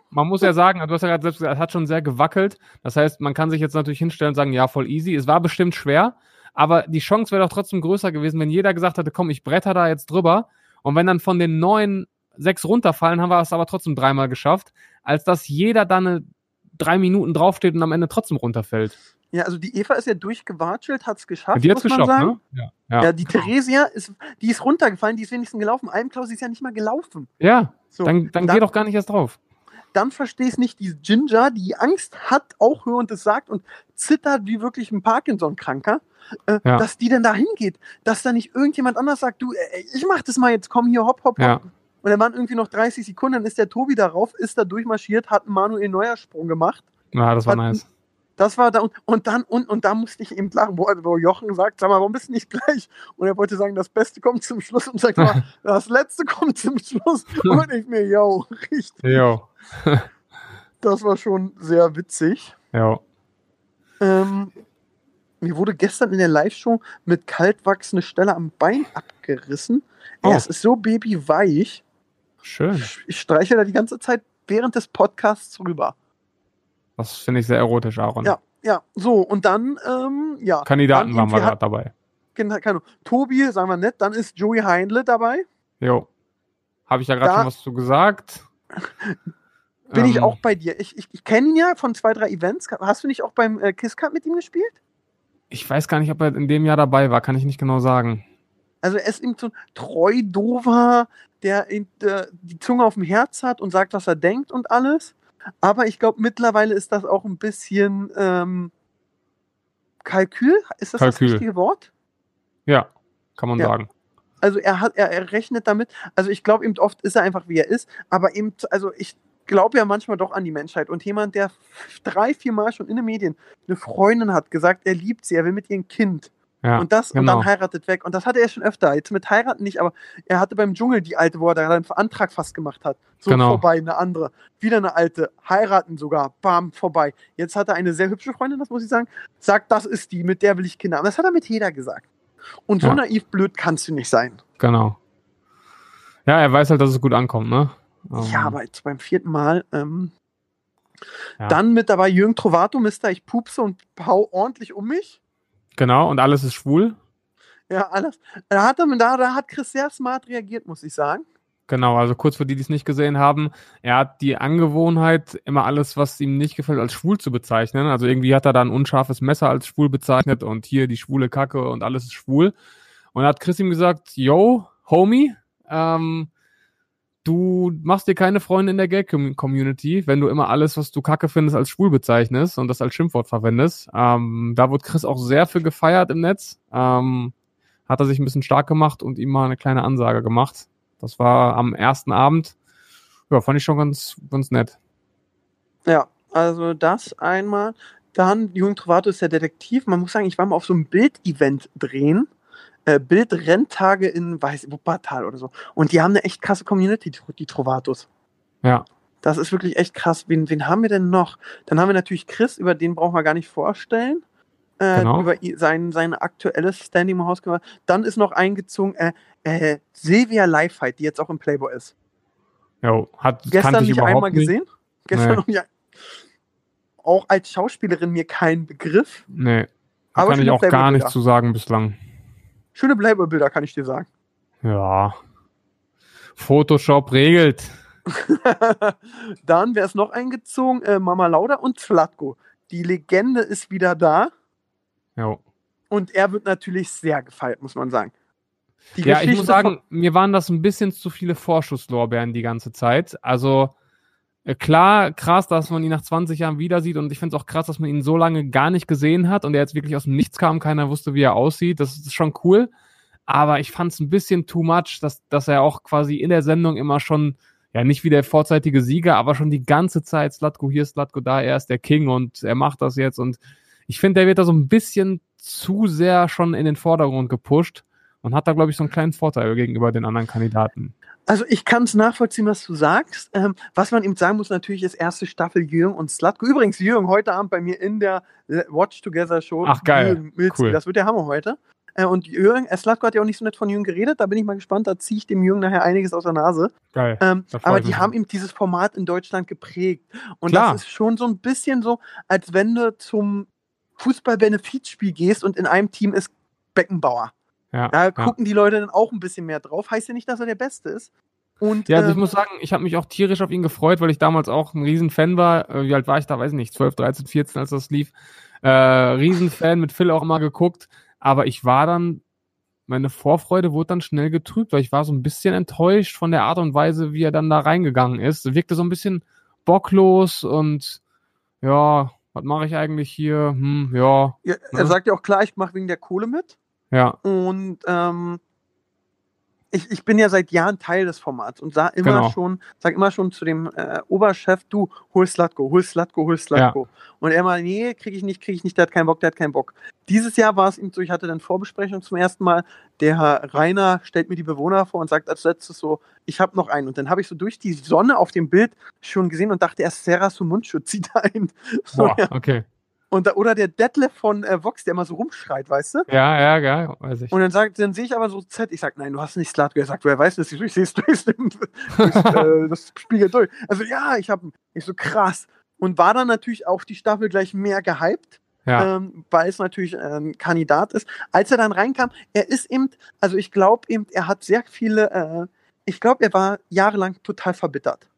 man muss ja sagen, du hast ja gerade selbst gesagt, es hat schon sehr gewackelt. Das heißt, man kann sich jetzt natürlich hinstellen und sagen, ja, voll easy. Es war bestimmt schwer, aber die Chance wäre doch trotzdem größer gewesen, wenn jeder gesagt hätte, komm, ich bretter da jetzt drüber. Und wenn dann von den neun sechs runterfallen, haben wir es aber trotzdem dreimal geschafft, als dass jeder dann eine drei Minuten draufsteht und am Ende trotzdem runterfällt. Ja, also die Eva ist ja durchgewatschelt, hat es geschafft. die muss man geschafft, sagen. ne? Ja. Ja. die Theresia ist, die ist runtergefallen, die ist wenigstens gelaufen. Almklaus ist ja nicht mal gelaufen. Ja, So, dann, dann geh doch gar nicht erst drauf. Dann verstehe ich nicht, die Ginger, die Angst hat, auch hörend es sagt und zittert wie wirklich ein Parkinson-Kranker, äh, Ja. dass die denn da hingeht, dass da nicht irgendjemand anders sagt, du, äh, ich mach das mal jetzt, komm hier, hopp, hopp, hopp. Ja. Und dann waren irgendwie noch 30 Sekunden, dann ist der Tobi darauf, ist da durchmarschiert, hat einen Manuel Neuer Sprung gemacht. Ja, das war Hat- nice. Das war da und, und dann und, und da musste ich eben lachen, wo, wo Jochen sagt, sag mal, warum bist du nicht gleich? Und er wollte sagen, das Beste kommt zum Schluss und sagt mal, das Letzte kommt zum Schluss. Und ich mir, yo, richtig. Jo, Das war schon sehr witzig. jo. Ähm, mir wurde gestern in der Live-Show mit Kaltwachs eine Stelle am Bein abgerissen. Oh. Ey, es ist so babyweich. Schön. Ich, ich streiche da die ganze Zeit während des Podcasts rüber. Das finde ich sehr erotisch, Aaron. Ja, ja. So, und dann, ähm, ja. Kandidaten waren wir gerade dabei. Keine keine Ahnung. Tobi, sagen wir nett, dann ist Joey Heindle dabei. Jo. Habe ich ja gerade schon was zu gesagt. Bin ich Ähm, auch bei dir. Ich, ich, ich kenne ihn ja von zwei, drei Events. Hast du nicht auch beim äh, Kiss Cup mit ihm gespielt? Ich weiß gar nicht, ob er in dem Jahr dabei war, kann ich nicht genau sagen. Also er ist ihm so ein treu dover, der eben, äh, die Zunge auf dem Herz hat und sagt, was er denkt und alles. Aber ich glaube, mittlerweile ist das auch ein bisschen ähm, Kalkül. Ist das Kalkül. das richtige Wort? Ja, kann man Ja. sagen. Also er hat, er, er rechnet damit. Also ich glaube eben oft ist er einfach wie er ist. Aber eben, also ich glaube ja manchmal doch an die Menschheit. Und jemand, der drei, vier Mal schon in den Medien eine Freundin hat, gesagt, er liebt sie, er will mit ihr ein Kind. Ja, und das und genau. dann heiratet weg. Und das hatte er schon öfter. Jetzt mit heiraten nicht, aber er hatte beim Dschungel die alte, wo er da einen Antrag fast gemacht hat. So Genau. vorbei, eine andere. Wieder eine alte. Heiraten sogar. Bam, vorbei. Jetzt hat er eine sehr hübsche Freundin, das muss ich sagen. Sagt, das ist die, mit der will ich Kinder haben. Das hat er mit jeder gesagt. Und so Ja. naiv blöd kannst du nicht sein. genau. Ja, er weiß halt, dass es gut ankommt, ne? Ähm, Ja, aber jetzt beim vierten Mal. Ähm, Ja. Dann mit dabei Jürgen Trovato, Mister, ich pupse und hau ordentlich um mich. Genau, und alles ist schwul. Ja, alles. Da hat, er, da, da hat Chris sehr smart reagiert, muss ich sagen. Genau, also kurz für die, die es nicht gesehen haben, er hat die Angewohnheit, immer alles, was ihm nicht gefällt, als schwul zu bezeichnen. Also irgendwie hat er da ein unscharfes Messer als schwul bezeichnet und hier die schwule Kacke und alles ist schwul. Und da hat Chris ihm gesagt, yo, Homie, ähm, du machst dir keine Freunde in der Gay-Community, wenn du immer alles, was du Kacke findest, als schwul bezeichnest und das als Schimpfwort verwendest. Ähm, da wurde Chris auch sehr für gefeiert im Netz. Ähm, hat er sich ein bisschen stark gemacht und ihm mal eine kleine Ansage gemacht. Das war am ersten Abend. Ja, fand ich schon ganz, ganz nett. Ja, also das einmal. Dann, Jürgen Trovato ist der Detektiv. Man muss sagen, ich war mal auf so einem Bild-Event drehen. Äh, Bild-Renntage in weiß, Wuppertal oder so. Und die haben eine echt krasse Community, die- Trovatos. Ja, Das ist wirklich echt krass. Wen, wen haben wir denn noch? Dann haben wir natürlich Chris, über den brauchen wir gar nicht vorstellen. Äh, Genau. Über sein, sein aktuelles Standing im Haus gemacht. Dann ist noch eingezogen äh, äh, Silvia Leifheit, die jetzt auch im Playboy ist. Jo, hat, Gestern nicht einmal nicht. gesehen. Gestern Nee. noch. Auch als Schauspielerin mir kein Begriff. Nee. Da Aber kann ich auch gar nichts zu sagen bislang. Schöne Playboy-Bilder, kann ich dir sagen. Ja. Photoshop regelt. Dann wäre es noch eingezogen, äh, Mama Lauda und Zlatko. Die Legende ist wieder da Jo. und er wird natürlich sehr gefeiert, muss man sagen. Ja, ich muss sagen, mir waren das ein bisschen zu viele Vorschusslorbeeren die ganze Zeit. Also klar, krass, dass man ihn nach 20 Jahren wieder sieht und ich finde es auch krass, dass man ihn so lange gar nicht gesehen hat und er jetzt wirklich aus dem Nichts kam, keiner wusste, wie er aussieht. Das ist schon cool. Aber ich fand es ein bisschen too much, dass, dass er auch quasi in der Sendung immer schon, ja, nicht wie der vorzeitige Sieger, aber schon die ganze Zeit Slatko hier, Slatko da, er ist der King und er macht das jetzt und ich finde, der wird da so ein bisschen zu sehr schon in den Vordergrund gepusht und hat da, glaube ich, so einen kleinen Vorteil gegenüber den anderen Kandidaten. Also ich kann es nachvollziehen, was du sagst. Ähm, was man eben sagen muss, natürlich ist erste Staffel Jürgen und Slatko. Übrigens, Jürgen, heute Abend bei mir in der Watch Together Show. Ach, geil. Milzki, Cool. Das wird der Hammer heute. Äh, und Jürgen, äh, Slatko hat ja auch nicht so nett von Jürgen geredet. Da bin ich mal gespannt. Da ziehe ich dem Jürgen nachher einiges aus der Nase. Geil. Ähm, aber die mich haben eben dieses Format in Deutschland geprägt. Und Klar. das ist schon so ein bisschen so, als wenn du zum Fußball-Benefizspiel gehst und in einem Team ist Beckenbauer. Ja, Da gucken die Leute dann auch ein bisschen mehr drauf. Heißt ja nicht, dass er der Beste ist. Und, Ja, also ich ähm, muss sagen, ich habe mich auch tierisch auf ihn gefreut, weil ich damals auch ein Riesenfan war. Äh, Wie alt war ich da? Weiß ich nicht, 12, 13, 14, als das lief. Äh, Riesenfan, mit Phil auch immer geguckt. Aber ich war dann, meine Vorfreude wurde dann schnell getrübt, weil ich war so ein bisschen enttäuscht von der Art und Weise, wie er dann da reingegangen ist. Wirkte so ein bisschen bocklos und ja, was mache ich eigentlich hier? Hm, ja, Ja, er Ne? sagt ja auch klar, ich mache wegen der Kohle mit. Ja, Und ähm, ich, ich bin ja seit Jahren Teil des Formats und sag immer Genau. schon, sag immer schon zu dem äh, Oberchef, du, hol Slatko, hol Slatko, hol Slatko. Und er mal, nee, kriege ich nicht, kriege ich nicht, der hat keinen Bock, der hat keinen Bock. Dieses Jahr war es ihm so, ich hatte dann Vorbesprechung zum ersten Mal, der Herr Rainer stellt mir die Bewohner vor und sagt als letztes so, ich habe noch einen. Und dann habe ich so durch die Sonne auf dem Bild schon gesehen und dachte erst, Sarah so Mundschutz zieht ein. So, boah, ja. okay. Und da, oder der Detlef von äh, Vox, der immer so rumschreit, weißt du? Ja, ja, ja, weiß ich. Und dann sagt, dann sehe ich aber so Z, ich sag, nein, du hast nicht Slatko. Er sagt, wer weiß das? Ich sehe es durch, äh, das spiegelt durch. Also ja, ich habe, ich so krass. Und war dann natürlich auf die Staffel gleich mehr gehypt, Ja, ähm, weil es natürlich ein Kandidat ist. Als er dann reinkam, er ist eben, also ich glaube eben, er hat sehr viele, äh, ich glaube, er war jahrelang total verbittert.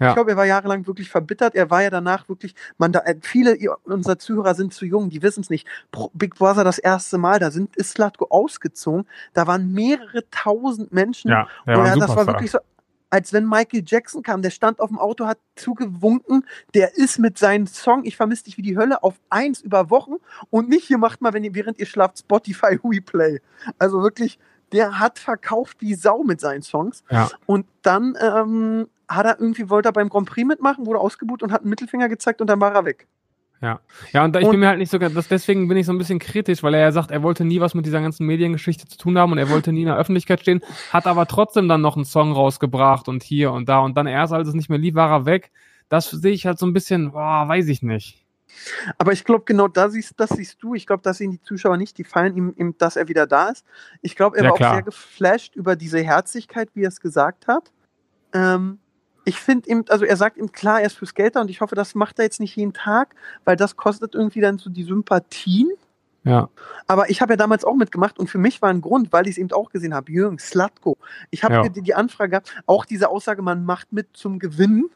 Ja. Ich glaube, er war jahrelang wirklich verbittert. Er war ja danach wirklich, man da, äh, viele unserer Zuhörer sind zu jung, die wissen es nicht. Big Brother das erste Mal, da sind ist Slatko ausgezogen, da waren mehrere tausend Menschen. ja, der und er, das war wirklich so, als wenn Michael Jackson kam, der stand auf dem Auto, hat zugewunken, der ist mit seinem Song Ich vermisse dich wie die Hölle auf eins über Wochen und nicht hier macht mal, wenn ihr, während ihr schlaft, Spotify We Play. Also wirklich, der hat verkauft wie Sau mit seinen Songs. Ja. Und dann ähm, hat er irgendwie, wollte er beim Grand Prix mitmachen, wurde ausgebucht und hat einen Mittelfinger gezeigt und dann war er weg. Ja, und da, ich Und- bin mir halt nicht so, das, deswegen bin ich so ein bisschen kritisch, weil er ja sagt, er wollte nie was mit dieser ganzen Mediengeschichte zu tun haben und er wollte nie in der Öffentlichkeit stehen, hat aber trotzdem dann noch einen Song rausgebracht und hier und da und dann erst, als es nicht mehr lief, war er weg. Das sehe ich halt so ein bisschen, boah, weiß ich nicht. Aber ich glaube, genau da siehst, das siehst du. Ich glaube, das sehen die Zuschauer nicht. Die fallen ihm, ihm, dass er wieder da ist. Ich glaube, er Ja, war klar. auch sehr geflasht über diese Herzlichkeit, wie er es gesagt hat. Ähm, ich finde ihm, also er sagt ihm klar, er ist fürs Geld da und ich hoffe, das macht er jetzt nicht jeden Tag, weil das kostet irgendwie dann so die Sympathien. Ja, Aber ich habe ja damals auch mitgemacht und für mich war ein Grund, weil ich es eben auch gesehen habe, Jürgen Slatko. Ich habe Ja. die, die Anfrage gehabt, auch diese Aussage, man macht mit zum Gewinnen.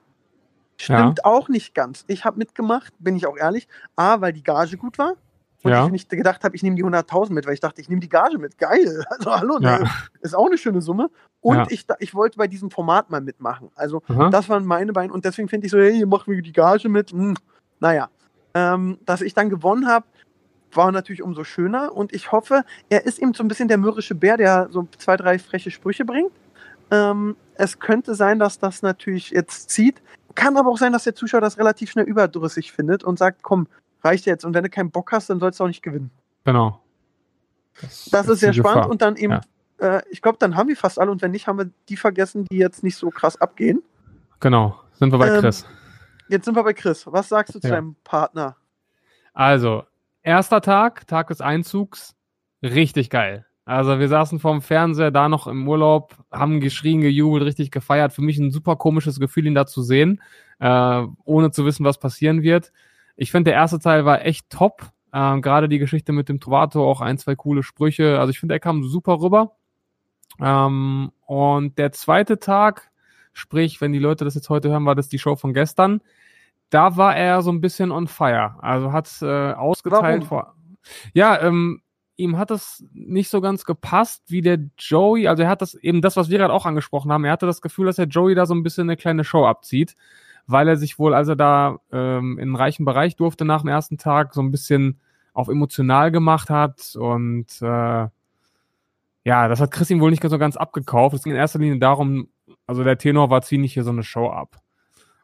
Stimmt auch nicht ganz. Ich habe mitgemacht, bin ich auch ehrlich. A, weil die Gage gut war. Und Ja. ich nicht gedacht habe, ich nehme die 100.000 mit, weil ich dachte, ich nehme die Gage mit. Geil. Also hallo, ne? ja. ist auch eine schöne Summe. Und Ja. ich, ich wollte bei diesem Format mal mitmachen. Also Aha. das waren meine beiden. Und deswegen finde ich so, hey, ihr macht mir die Gage mit. Hm, naja. Ähm, dass ich dann gewonnen habe, war natürlich umso schöner. Und ich hoffe, er ist eben so ein bisschen der mürrische Bär, der so zwei, drei freche Sprüche bringt. Ähm, es könnte sein, dass das natürlich jetzt zieht. Kann aber auch sein, dass der Zuschauer das relativ schnell überdrüssig findet und sagt, komm, reicht jetzt. Und wenn du keinen Bock hast, dann sollst du auch nicht gewinnen. Genau. Das ist sehr spannend. Gefahr. Und dann eben, Ja. äh, ich glaube, dann haben wir fast alle. Und wenn nicht, haben wir die vergessen, die jetzt nicht so krass abgehen. Genau, sind wir bei Ähm, Chris. Jetzt sind wir bei Chris. Was sagst du zu Ja. deinem Partner? Also, erster Tag, Tag des Einzugs, richtig geil. Also wir saßen vorm Fernseher, da noch im Urlaub, haben geschrien, gejubelt, richtig gefeiert. Für mich ein super komisches Gefühl, ihn da zu sehen, äh, ohne zu wissen, was passieren wird. Ich finde, der erste Teil war echt top. Äh, Gerade die Geschichte mit dem Trovato, auch ein, zwei coole Sprüche. Also ich finde, er kam super rüber. Ähm, und der zweite Tag, sprich, wenn die Leute das jetzt heute hören, war das die Show von gestern. Da war er so ein bisschen on fire. Also hat äh, ausgeteilt Warum? vor. Ja, ähm, ihm hat das nicht so ganz gepasst, wie der Joey, also er hat das eben das, was wir gerade auch angesprochen haben, er hatte das Gefühl, dass der Joey da so ein bisschen eine kleine Show abzieht, weil er sich wohl, als er da ähm, in einen reichen Bereich durfte nach dem ersten Tag, so ein bisschen auf emotional gemacht hat und äh, ja, das hat Chris ihm wohl nicht so ganz abgekauft. Es ging in erster Linie darum, also der Tenor war, zieh nicht hier so eine Show ab.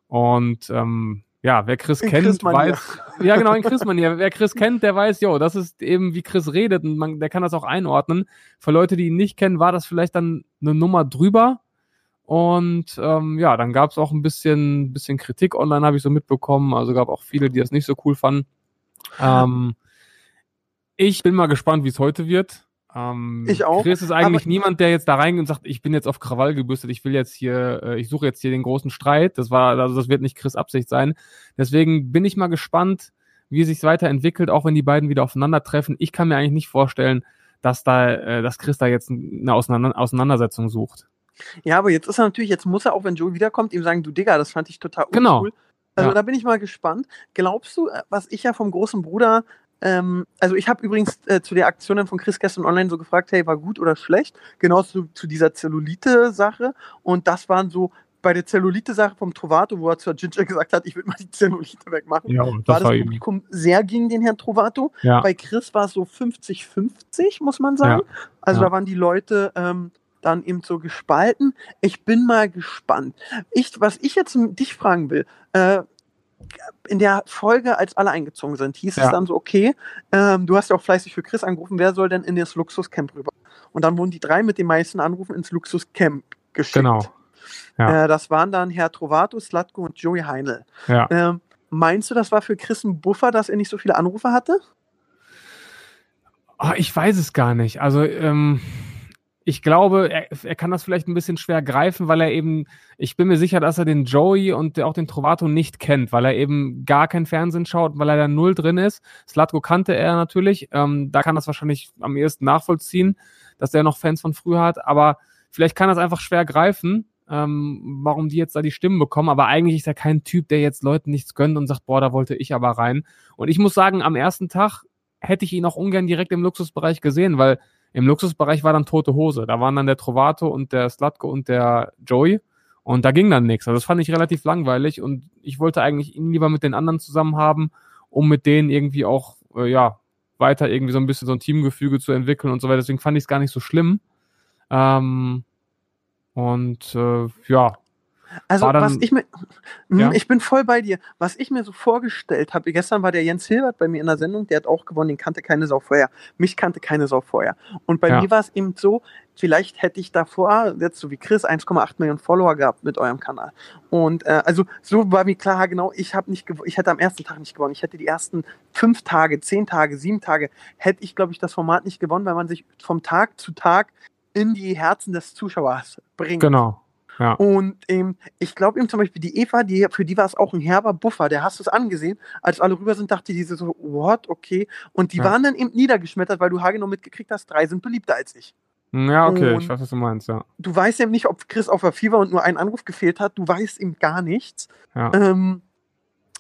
Und ähm, ja, wer Chris In kennt, Chris-Manier. weiß, ja genau, in Chris-Manier. Wer Chris kennt, der weiß, jo, das ist eben, wie Chris redet und man, der kann das auch einordnen. Für Leute, die ihn nicht kennen, war das vielleicht dann eine Nummer drüber. Und ähm, ja, dann gab es auch ein bisschen, bisschen Kritik online, habe ich so mitbekommen. Also gab auch viele, die das nicht so cool fanden. Ähm, ich bin mal gespannt, wie es heute wird. Ähm, Ich auch, Chris ist eigentlich niemand, der jetzt da reingeht und sagt, ich bin jetzt auf Krawall gebürstet, ich will jetzt hier, äh, ich suche jetzt hier den großen Streit. Das war, also das wird nicht Chris Absicht sein. Deswegen bin ich mal gespannt, wie es sich weiterentwickelt, auch wenn die beiden wieder aufeinandertreffen. Ich kann mir eigentlich nicht vorstellen, dass da, äh, dass Chris da jetzt eine Auseinander Auseinandersetzung sucht. Ja, aber jetzt ist er natürlich, jetzt muss er auch, wenn Joey wiederkommt, ihm sagen, du Digga, das fand ich total uncool. Genau. Also Ja. da bin ich mal gespannt. Glaubst du, äh, was ich ja vom großen Bruder, ähm, also ich habe übrigens äh, zu der Aktion von Chris gestern online so gefragt, hey, war gut oder schlecht? Genauso zu, zu dieser Zellulite-Sache. Und das waren so bei der Zellulite-Sache vom Trovato, wo er zur Ginger gesagt hat, ich will mal die Zellulite wegmachen. Ja, war das Publikum sehr gegen den Herrn Trovato. Ja. Bei Chris war es so 50-50, muss man sagen. Also Ja. da waren die Leute ähm, dann eben so gespalten. Ich bin mal gespannt. Ich, was ich jetzt dich fragen will, äh, in der Folge, als alle eingezogen sind, hieß es Ja. dann so, okay, ähm, du hast ja auch fleißig für Chris angerufen, wer soll denn in das Luxuscamp rüber? Und dann wurden die drei mit den meisten Anrufen ins Luxuscamp geschickt. Genau. Ja. Äh, das waren dann Herr Trovato, Slatko und Joey Heinl. Ja. Ähm, meinst du, das war für Chris ein Buffer, dass er nicht so viele Anrufe hatte? Ah, ich weiß es gar nicht. Also ähm, ich glaube, er, er kann das vielleicht ein bisschen schwer greifen, weil er eben, ich bin mir sicher, dass er den Joey und auch den Trovato nicht kennt, weil er eben gar kein Fernsehen schaut, weil er da null drin ist. Slatko kannte er natürlich, ähm, da kann das wahrscheinlich am ehesten nachvollziehen, dass er noch Fans von früher hat, aber vielleicht kann das einfach schwer greifen, ähm, warum die jetzt da die Stimmen bekommen, aber eigentlich ist er kein Typ, der jetzt Leuten nichts gönnt und sagt, boah, da wollte ich aber rein. Und ich muss sagen, am ersten Tag hätte ich ihn auch ungern direkt im Luxusbereich gesehen, weil im Luxusbereich war dann tote Hose. Da waren dann der Trovato und der Slatko und der Joey und da ging dann nichts. Also das fand ich relativ langweilig und ich wollte eigentlich ihn lieber mit den anderen zusammen haben, um mit denen irgendwie auch, äh, ja, weiter irgendwie so ein bisschen so ein Teamgefüge zu entwickeln und so weiter. Deswegen fand ich es gar nicht so schlimm. Ähm, und äh, ja, Also dann- was ich mir, Hm, Ja? ich bin voll bei dir. Was ich mir so vorgestellt habe, gestern war der Jens Hilbert bei mir in der Sendung, der hat auch gewonnen, den kannte keine Sau vorher. Mich kannte keine Sau vorher. Und bei Ja. mir war es eben so, vielleicht hätte ich davor, jetzt so wie Chris, 1,8 Millionen Follower gehabt mit eurem Kanal. Und äh, also so war mir klar, genau, ich habe nicht ich hätte am ersten Tag nicht gewonnen. Ich hätte die ersten fünf Tage, zehn Tage, sieben Tage, hätte ich, glaube ich, das Format nicht gewonnen, weil man sich vom Tag zu Tag in die Herzen des Zuschauers bringt. genau. Und ähm, ich glaube eben zum Beispiel die Eva, die, für die war es auch ein herber Buffer. Der hast du es angesehen. Als alle rüber sind, dachte die so, what, okay. Und die Ja. waren dann eben niedergeschmettert, weil du haargenau mitgekriegt hast, drei sind beliebter als ich. Ja, okay, Und- ich weiß, was du meinst, ja. Du weißt eben nicht, ob Chris auf der Vier war und nur ein Anruf gefehlt hat. Du weißt eben gar nichts. Ja. Ähm,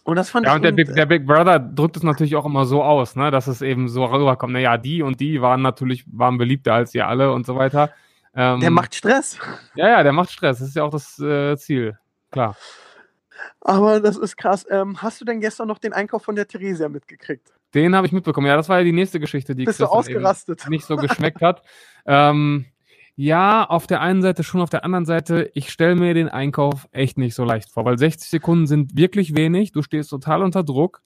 und das fand Ja, ich und der Big, der Big Brother drückt es natürlich auch immer so aus, ne, dass es eben so rüberkommt. Naja, die und die waren natürlich, waren beliebter als ihr alle und so weiter. Ähm, der macht Stress. Ja, ja, der macht Stress. Das ist ja auch das äh, Ziel. Klar. Aber das ist krass. Ähm, hast du denn gestern noch den Einkauf von der Theresia mitgekriegt? Den habe ich mitbekommen. Ja, das war ja die nächste Geschichte, die Bist du ausgerastet? nicht so geschmeckt hat. Ähm, ja, auf der einen Seite schon, auf der anderen Seite, ich stelle mir den Einkauf echt nicht so leicht vor, weil 60 Sekunden sind wirklich wenig. Du stehst total unter Druck.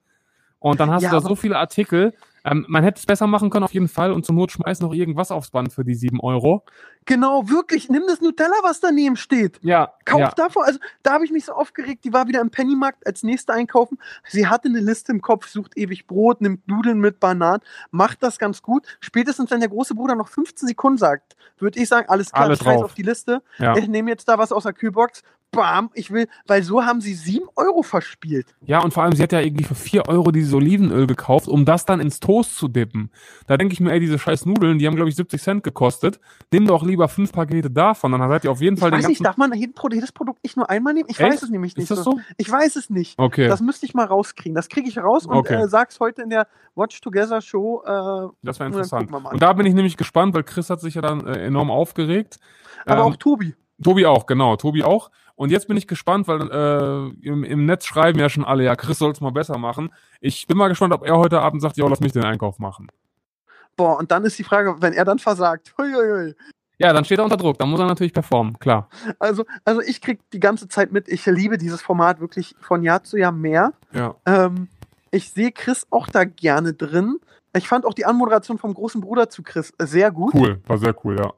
Und dann hast Ja, du da so viele Artikel. Ähm, man hätte es besser machen können auf jeden Fall und zum Not schmeiß noch irgendwas aufs Band für die 7 Euro. Genau, wirklich. Nimm das Nutella, was daneben steht. Ja, Kauf ja. davon. Also da habe ich mich so aufgeregt. Die war wieder im Pennymarkt als nächste einkaufen. Sie hatte eine Liste im Kopf, sucht ewig Brot, nimmt Nudeln mit Bananen, macht das ganz gut. Spätestens wenn der große Bruder noch 15 Sekunden sagt, würde ich sagen, alles klar, Alle drauf. auf die Liste. Ja. Ich nehme jetzt da was aus der Kühlbox. Bam, ich will, weil so haben sie 7 Euro verspielt. ja, und vor allem, sie hat ja irgendwie für 4 Euro dieses Olivenöl gekauft, um das dann ins Toast zu dippen. Da denke ich mir, ey, diese scheiß Nudeln, die haben, glaube ich, 70 Cent gekostet. Nimm doch lieber fünf Pakete davon, dann seid ihr auf jeden Ich Fall den weiß nicht, darf man jedes Produkt nicht nur einmal nehmen? Ich Echt? weiß es nämlich nicht Ist das so? Ich weiß es nicht. Okay, Das müsste ich mal rauskriegen. Das kriege ich raus und Okay. äh, sag's heute in der Watch Together Show. Äh, das wäre interessant. mal. Und da bin ich nämlich gespannt, weil Chris hat sich ja dann äh, enorm aufgeregt. aber Ähm, auch Tobi. Tobi auch, genau, Tobi auch. Und jetzt bin ich gespannt, weil äh, im, im Netz schreiben ja schon alle, ja, Chris soll es mal besser machen. Ich bin mal gespannt, ob er heute Abend sagt, ja, lass mich den Einkauf machen. Boah, und dann ist die Frage, wenn er dann versagt. Huiuiui. Ja, dann steht er unter Druck, dann muss er natürlich performen, klar. Also, also ich krieg die ganze Zeit mit, ich liebe dieses Format wirklich von Jahr zu Jahr mehr. Ja. Ähm, ich sehe Chris auch da gerne drin. Ich fand auch die Anmoderation vom großen Bruder zu Chris sehr gut. Cool, war sehr cool, ja.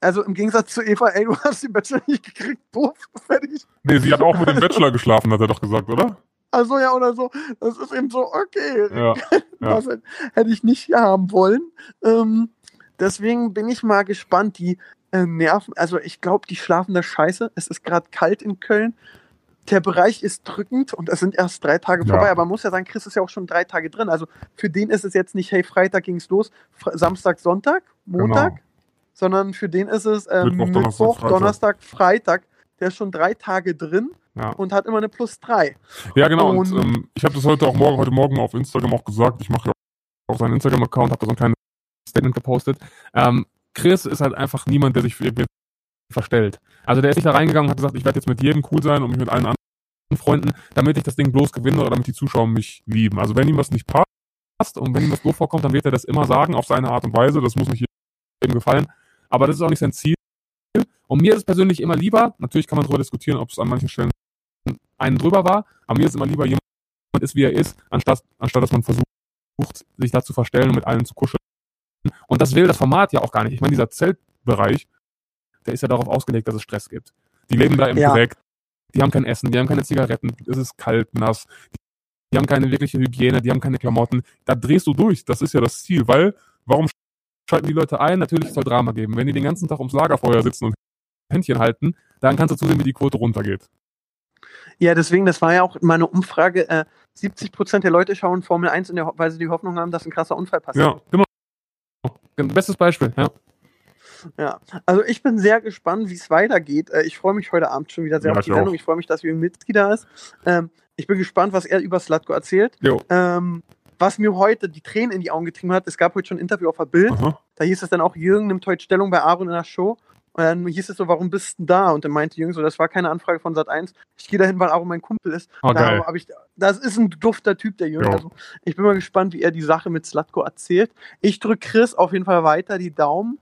Also im Gegensatz zu Eva, ey, du hast den Bachelor nicht gekriegt, doof, fertig. Nee, sie hat auch mit dem Bachelor geschlafen, hat er doch gesagt, oder? Also ja, oder so. Das ist eben so, okay, Ja. Ja. das hätte ich nicht haben wollen. Ähm, deswegen bin ich mal gespannt. Die äh, Nerven, also ich glaube, die schlafen da scheiße. Es ist gerade kalt in Köln. Der Bereich ist drückend und es sind erst drei Tage Ja. vorbei. Aber man muss ja sagen, Chris ist ja auch schon drei Tage drin. Also für den ist es jetzt nicht, hey, Freitag ging's los, Fre Samstag, Sonntag, Montag, Genau. Sondern für den ist es ähm, Mittwoch, Donnerstag, Freitag. Donnerstag, Freitag. Der ist schon drei Tage drin Ja. und hat immer eine Plus drei. Ja, genau. Und, Und- ähm, ich habe das heute auch morgen, heute Morgen auf Instagram auch gesagt. Ich mache ja auch seinen Instagram-Account, habe da so ein kleines Statement gepostet. Ähm, Chris ist halt einfach niemand, der sich für verstellt. Also der ist nicht da reingegangen und hat gesagt, ich werde jetzt mit jedem cool sein und mich mit allen anderen Freunden, damit ich das Ding bloß gewinne oder damit die Zuschauer mich lieben. Also wenn ihm was nicht passt und wenn ihm was doof vorkommt, dann wird er das immer sagen auf seine Art und Weise. Das muss nicht jedem gefallen. Aber das ist auch nicht sein Ziel. Und mir ist es persönlich immer lieber, natürlich kann man darüber diskutieren, ob es an manchen Stellen einen drüber war, aber mir ist immer lieber jemand ist, wie er ist, anstatt, anstatt dass man versucht, sich da zu verstellen und mit allen zu kuscheln. Und das will das Format ja auch gar nicht. Ich meine, dieser Zeltbereich, der ist ja darauf ausgelegt, dass es Stress gibt. Die leben da im Ja. Dreck, die haben kein Essen, die haben keine Zigaretten, es ist kalt, nass, die haben keine wirkliche Hygiene, die haben keine Klamotten. Da drehst du durch, das ist ja das Ziel, weil warum schalten die Leute ein? Natürlich soll Drama geben. Wenn die den ganzen Tag ums Lagerfeuer sitzen und Händchen halten, dann kannst du zusehen, wie die Quote runtergeht. Ja, deswegen, das war ja auch meine Umfrage. Äh, 70 Prozent der Leute schauen Formel 1, in der, weil sie die Hoffnung haben, dass ein krasser Unfall passiert. Ja, genau. Bestes Beispiel, ja. Ja. Also ich bin sehr gespannt, wie es weitergeht. Äh, ich freue mich heute Abend schon wieder sehr Ja, auf die Sendung. auch. Ich freue mich, dass Jürgen Milzki da ist. Ähm, ich bin gespannt, was er über Slatko erzählt. Jo. Ähm, was mir heute die Tränen in die Augen getrieben hat, es gab heute schon ein Interview auf der Bild. Aha. Da hieß es dann auch, Jürgen nimmt heute Stellung bei Aaron in der Show. Und dann hieß es so, warum bist du da? Und dann meinte Jürgen so, das war keine Anfrage von Sat 1. Ich gehe dahin, weil Aaron mein Kumpel ist. Oh. Da hab ich, das ist ein dufter Typ, der Jürgen. Also, ich bin mal gespannt, wie er die Sache mit Slatko erzählt. Ich drücke Chris auf jeden Fall weiter die Daumen.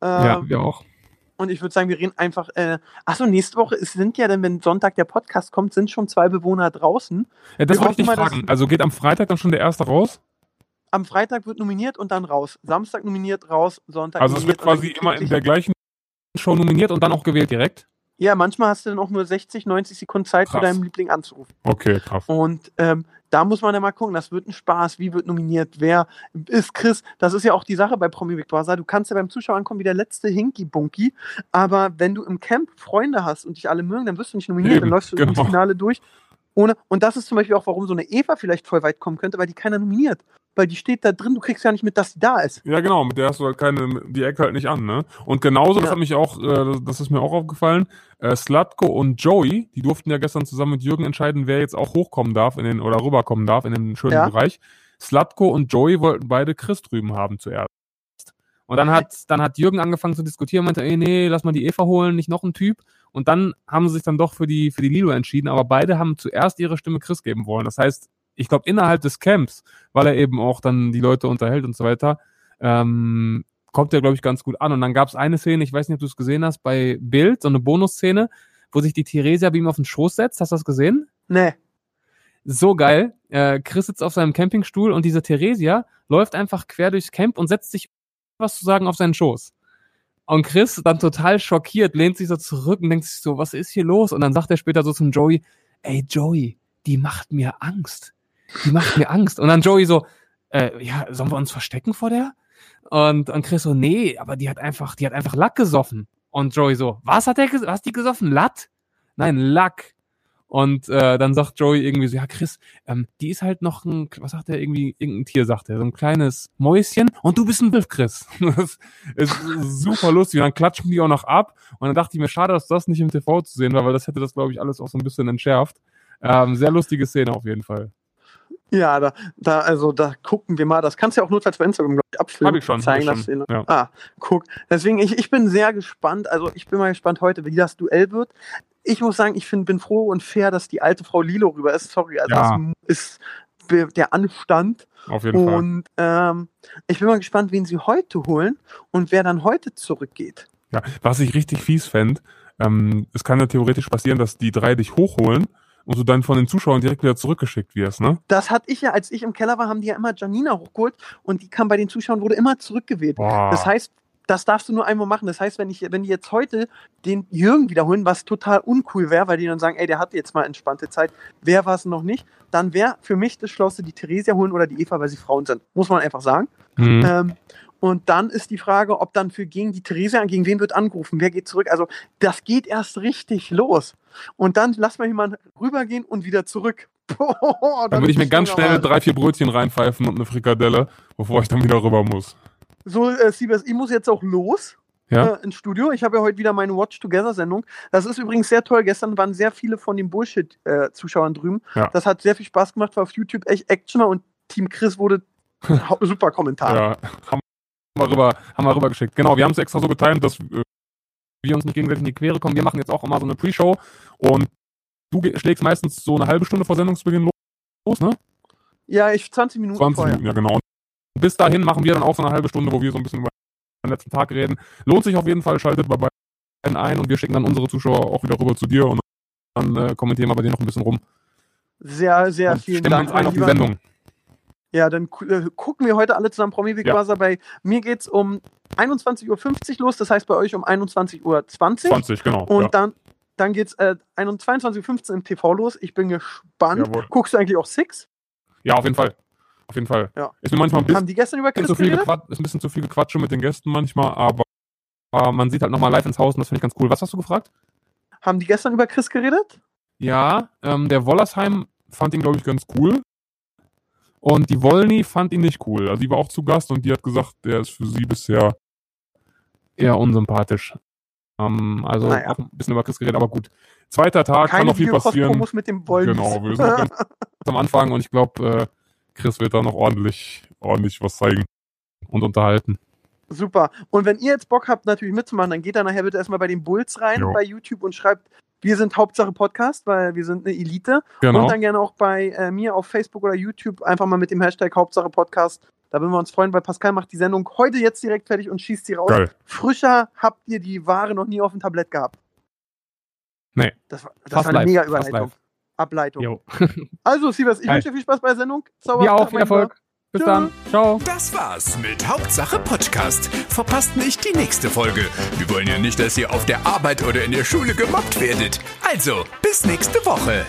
Äh, Ja, wir auch. Und ich würde sagen, wir reden einfach. Äh, achso, nächste Woche sind ja dann, wenn Sonntag der Podcast kommt, sind schon zwei Bewohner draußen. Ja, das wir wollte ich dich mal, fragen. Also geht am Freitag dann schon der erste raus? Am Freitag wird nominiert und dann raus. Samstag nominiert, raus, Sonntag Also es wird quasi immer in der gleichen Show nominiert und dann auch gewählt direkt? Ja, manchmal hast du dann auch nur 60, 90 Sekunden Zeit, für Krass. deinen Liebling anzurufen. Okay, krass. Und ähm, da muss man dann mal gucken, das wird ein Spaß. Wie wird nominiert? Wer ist Chris? Das ist ja auch die Sache bei Promi Big Brother. Du kannst ja beim Zuschauer ankommen wie der letzte Hinky-Bunky. Aber wenn du im Camp Freunde hast und dich alle mögen, dann wirst du nicht nominiert. Eben, dann läufst du genau. ins Finale durch. Ohne, und das ist zum Beispiel auch, warum so eine Eva vielleicht voll weit kommen könnte, weil die keiner nominiert. Weil die steht da drin, du kriegst ja nicht mit, dass die da ist. Ja, genau, mit der hast du halt keine, die Ecke halt nicht an, ne? Und genauso, das Ja. hat mich auch, äh, das ist mir auch aufgefallen, äh, Slatko und Joey, die durften ja gestern zusammen mit Jürgen entscheiden, wer jetzt auch hochkommen darf in den, oder rüberkommen darf in den schönen Ja. Bereich. Slatko und Joey wollten beide Chris drüben haben zuerst. Und dann hat, dann hat Jürgen angefangen zu diskutieren, meinte, ey, nee, lass mal die Eva holen, nicht noch ein Typ. Und dann haben sie sich dann doch für die, für die Lilo entschieden, aber beide haben zuerst ihre Stimme Chris geben wollen. Das heißt, ich glaube, innerhalb des Camps, weil er eben auch dann die Leute unterhält und so weiter, ähm, kommt er, glaube ich, ganz gut an. Und dann gab es eine Szene, ich weiß nicht, ob du es gesehen hast, bei Bild, so eine Bonusszene, wo sich die Theresia bei ihm auf den Schoß setzt. Hast du das gesehen? Nee. so geil. äh, Chris sitzt auf seinem Campingstuhl und diese Theresia läuft einfach quer durchs Camp und setzt sich was zu sagen auf seinen Schoß. Und Chris dann total schockiert, lehnt sich so zurück und denkt sich so, was ist hier los? Und dann sagt er später so zum Joey, ey Joey, die macht mir Angst. Die macht mir Angst. Und dann Joey so, äh, ja, sollen wir uns verstecken vor der? Und, und Chris so, nee, aber die hat einfach, die hat einfach Lack gesoffen. Und Joey so, was hat der, was hat die gesoffen? Latt? Nein, Lack. Und äh, dann sagt Joey irgendwie so, ja Chris, ähm, die ist halt noch ein, was sagt er, irgendwie, irgendein Tier, sagt er, so ein kleines Mäuschen und du bist ein Wolf, Chris. Das ist super lustig. Und dann klatschen die auch noch ab. Und dann dachte ich mir, schade, dass das nicht im TV zu sehen war, weil das hätte das, glaube ich, alles auch so ein bisschen entschärft. Ähm, sehr lustige Szene auf jeden Fall. Ja, da, da, also da gucken wir mal. Das kannst du ja auch notfalls bei Instagram, glaube ich, abfilmen. Hab ich schon, Zeigen hab ich schon, ja. Ah, guck. Deswegen, ich, ich bin sehr gespannt. Also ich bin mal gespannt heute, wie das Duell wird. Ich muss sagen, ich find, bin froh und fair, dass die alte Frau Lilo rüber ist. Sorry, also Ja. das ist der Anstand. Auf jeden Fall. Und ähm, ich bin mal gespannt, wen sie heute holen und wer dann heute zurückgeht. Ja, was ich richtig fies fände, ähm, es kann ja theoretisch passieren, dass die drei dich hochholen und du dann von den Zuschauern direkt wieder zurückgeschickt wirst, ne? Das hatte ich ja, als ich im Keller war, haben die ja immer Janina hochgeholt und die kam bei den Zuschauern, wurde immer zurückgewählt. Boah. Das heißt, das darfst du nur einmal machen. Das heißt, wenn ich, wenn die jetzt heute den Jürgen wiederholen, was total uncool wäre, weil die dann sagen, ey, der hatte jetzt mal entspannte Zeit, wer war es noch nicht, dann wäre für mich das Schlauste, die Theresia holen oder die Eva, weil sie Frauen sind. Muss man einfach sagen. Mhm. Ähm, und dann ist die Frage, ob dann für gegen die Theresia, gegen wen wird angerufen, wer geht zurück. Also das geht erst richtig los. Und dann lass mal jemand rübergehen und wieder zurück. Boah, Dann würde ich mir ganz schnell drei, vier Brötchen reinpfeifen und eine Frikadelle, bevor ich dann wieder rüber muss. So, äh, Siebes, ich muss jetzt auch los. Ja? äh, ins Studio. Ich habe ja heute wieder meine Watch Together Sendung. Das ist übrigens sehr toll. Gestern waren sehr viele von den Bullshit-Zuschauern drüben. Ja. Das hat sehr viel Spaß gemacht, war auf YouTube echt Actioner und Team Chris wurde super Kommentar. Ja, haben wir rüber, haben wir rübergeschickt. Genau, wir haben es extra so getimt, dass äh, wir uns nicht gegenseitig in die Quere kommen. Wir machen jetzt auch immer so eine Pre-Show und du schlägst meistens so eine halbe Stunde vor Sendungsbeginn los, ne? Ja, ich 20 Minuten 20 vorher. Minuten, ja genau. Und bis dahin machen wir dann auch so eine halbe Stunde, wo wir so ein bisschen über den letzten Tag reden. Lohnt sich auf jeden Fall, schaltet bei beiden ein und wir schicken dann unsere Zuschauer auch wieder rüber zu dir und dann äh, kommentieren wir bei dir noch ein bisschen rum. Sehr, sehr und vielen Dank. uns ein auf die. Sendung. Ja, dann äh, gucken wir heute alle zusammen Promi Big Ja. Brother. Bei mir geht's um 21.50 Uhr los, das heißt bei euch um 21.20 Uhr. 20, genau. Und ja. dann, dann geht's äh, 22.15 Uhr im TV los. Ich bin gespannt. Jawohl. Guckst du eigentlich auch Six? ja, auf jeden Fall. Auf jeden Fall. Ja. Ist mir manchmal ein bisschen Haben die gestern über Chris zu viel ist ein bisschen zu viel Gequatsche mit den Gästen manchmal, aber, aber man sieht halt nochmal live ins Haus und das finde ich ganz cool. Was hast du gefragt? Haben die gestern über Chris geredet? Ja, ähm, der Wollersheim fand ihn, glaube ich, ganz cool. Und die Wollny fand ihn nicht cool. Also die war auch zu Gast und die hat gesagt, der ist für sie bisher eher unsympathisch. Ähm, also Naja. ein bisschen über Chris geredet, aber gut. Zweiter Tag, kann Keine noch viel passieren. Mit dem. Genau, wir sind ganz am Anfang und ich glaube, äh, Chris wird da noch ordentlich, ordentlich was zeigen und unterhalten. Super. Und wenn ihr jetzt Bock habt, natürlich mitzumachen, dann geht da nachher bitte erstmal bei den Bulls rein Jo. bei YouTube und schreibt, wir sind Hauptsache Podcast, weil wir sind eine Elite. Genau. Und dann gerne auch bei äh, mir auf Facebook oder YouTube einfach mal mit dem Hashtag Hauptsache Podcast. Da würden wir uns freuen, weil Pascal macht die Sendung heute jetzt direkt fertig und schießt sie raus. Geil. Frischer habt ihr die Ware noch nie auf dem Tablett gehabt. Nee. Das war, das war eine live, mega Überleitung. Ableitung. Jo. Also, Siebers, ich Geil. wünsche dir viel Spaß bei der Sendung. Zauberhaft, Dir auch, viel Erfolg. Bis Tschö. dann. Ciao. Das war's mit Hauptsache Podcast. Verpasst nicht die nächste Folge. Wir wollen ja nicht, dass ihr auf der Arbeit oder in der Schule gemobbt werdet. Also, bis nächste Woche.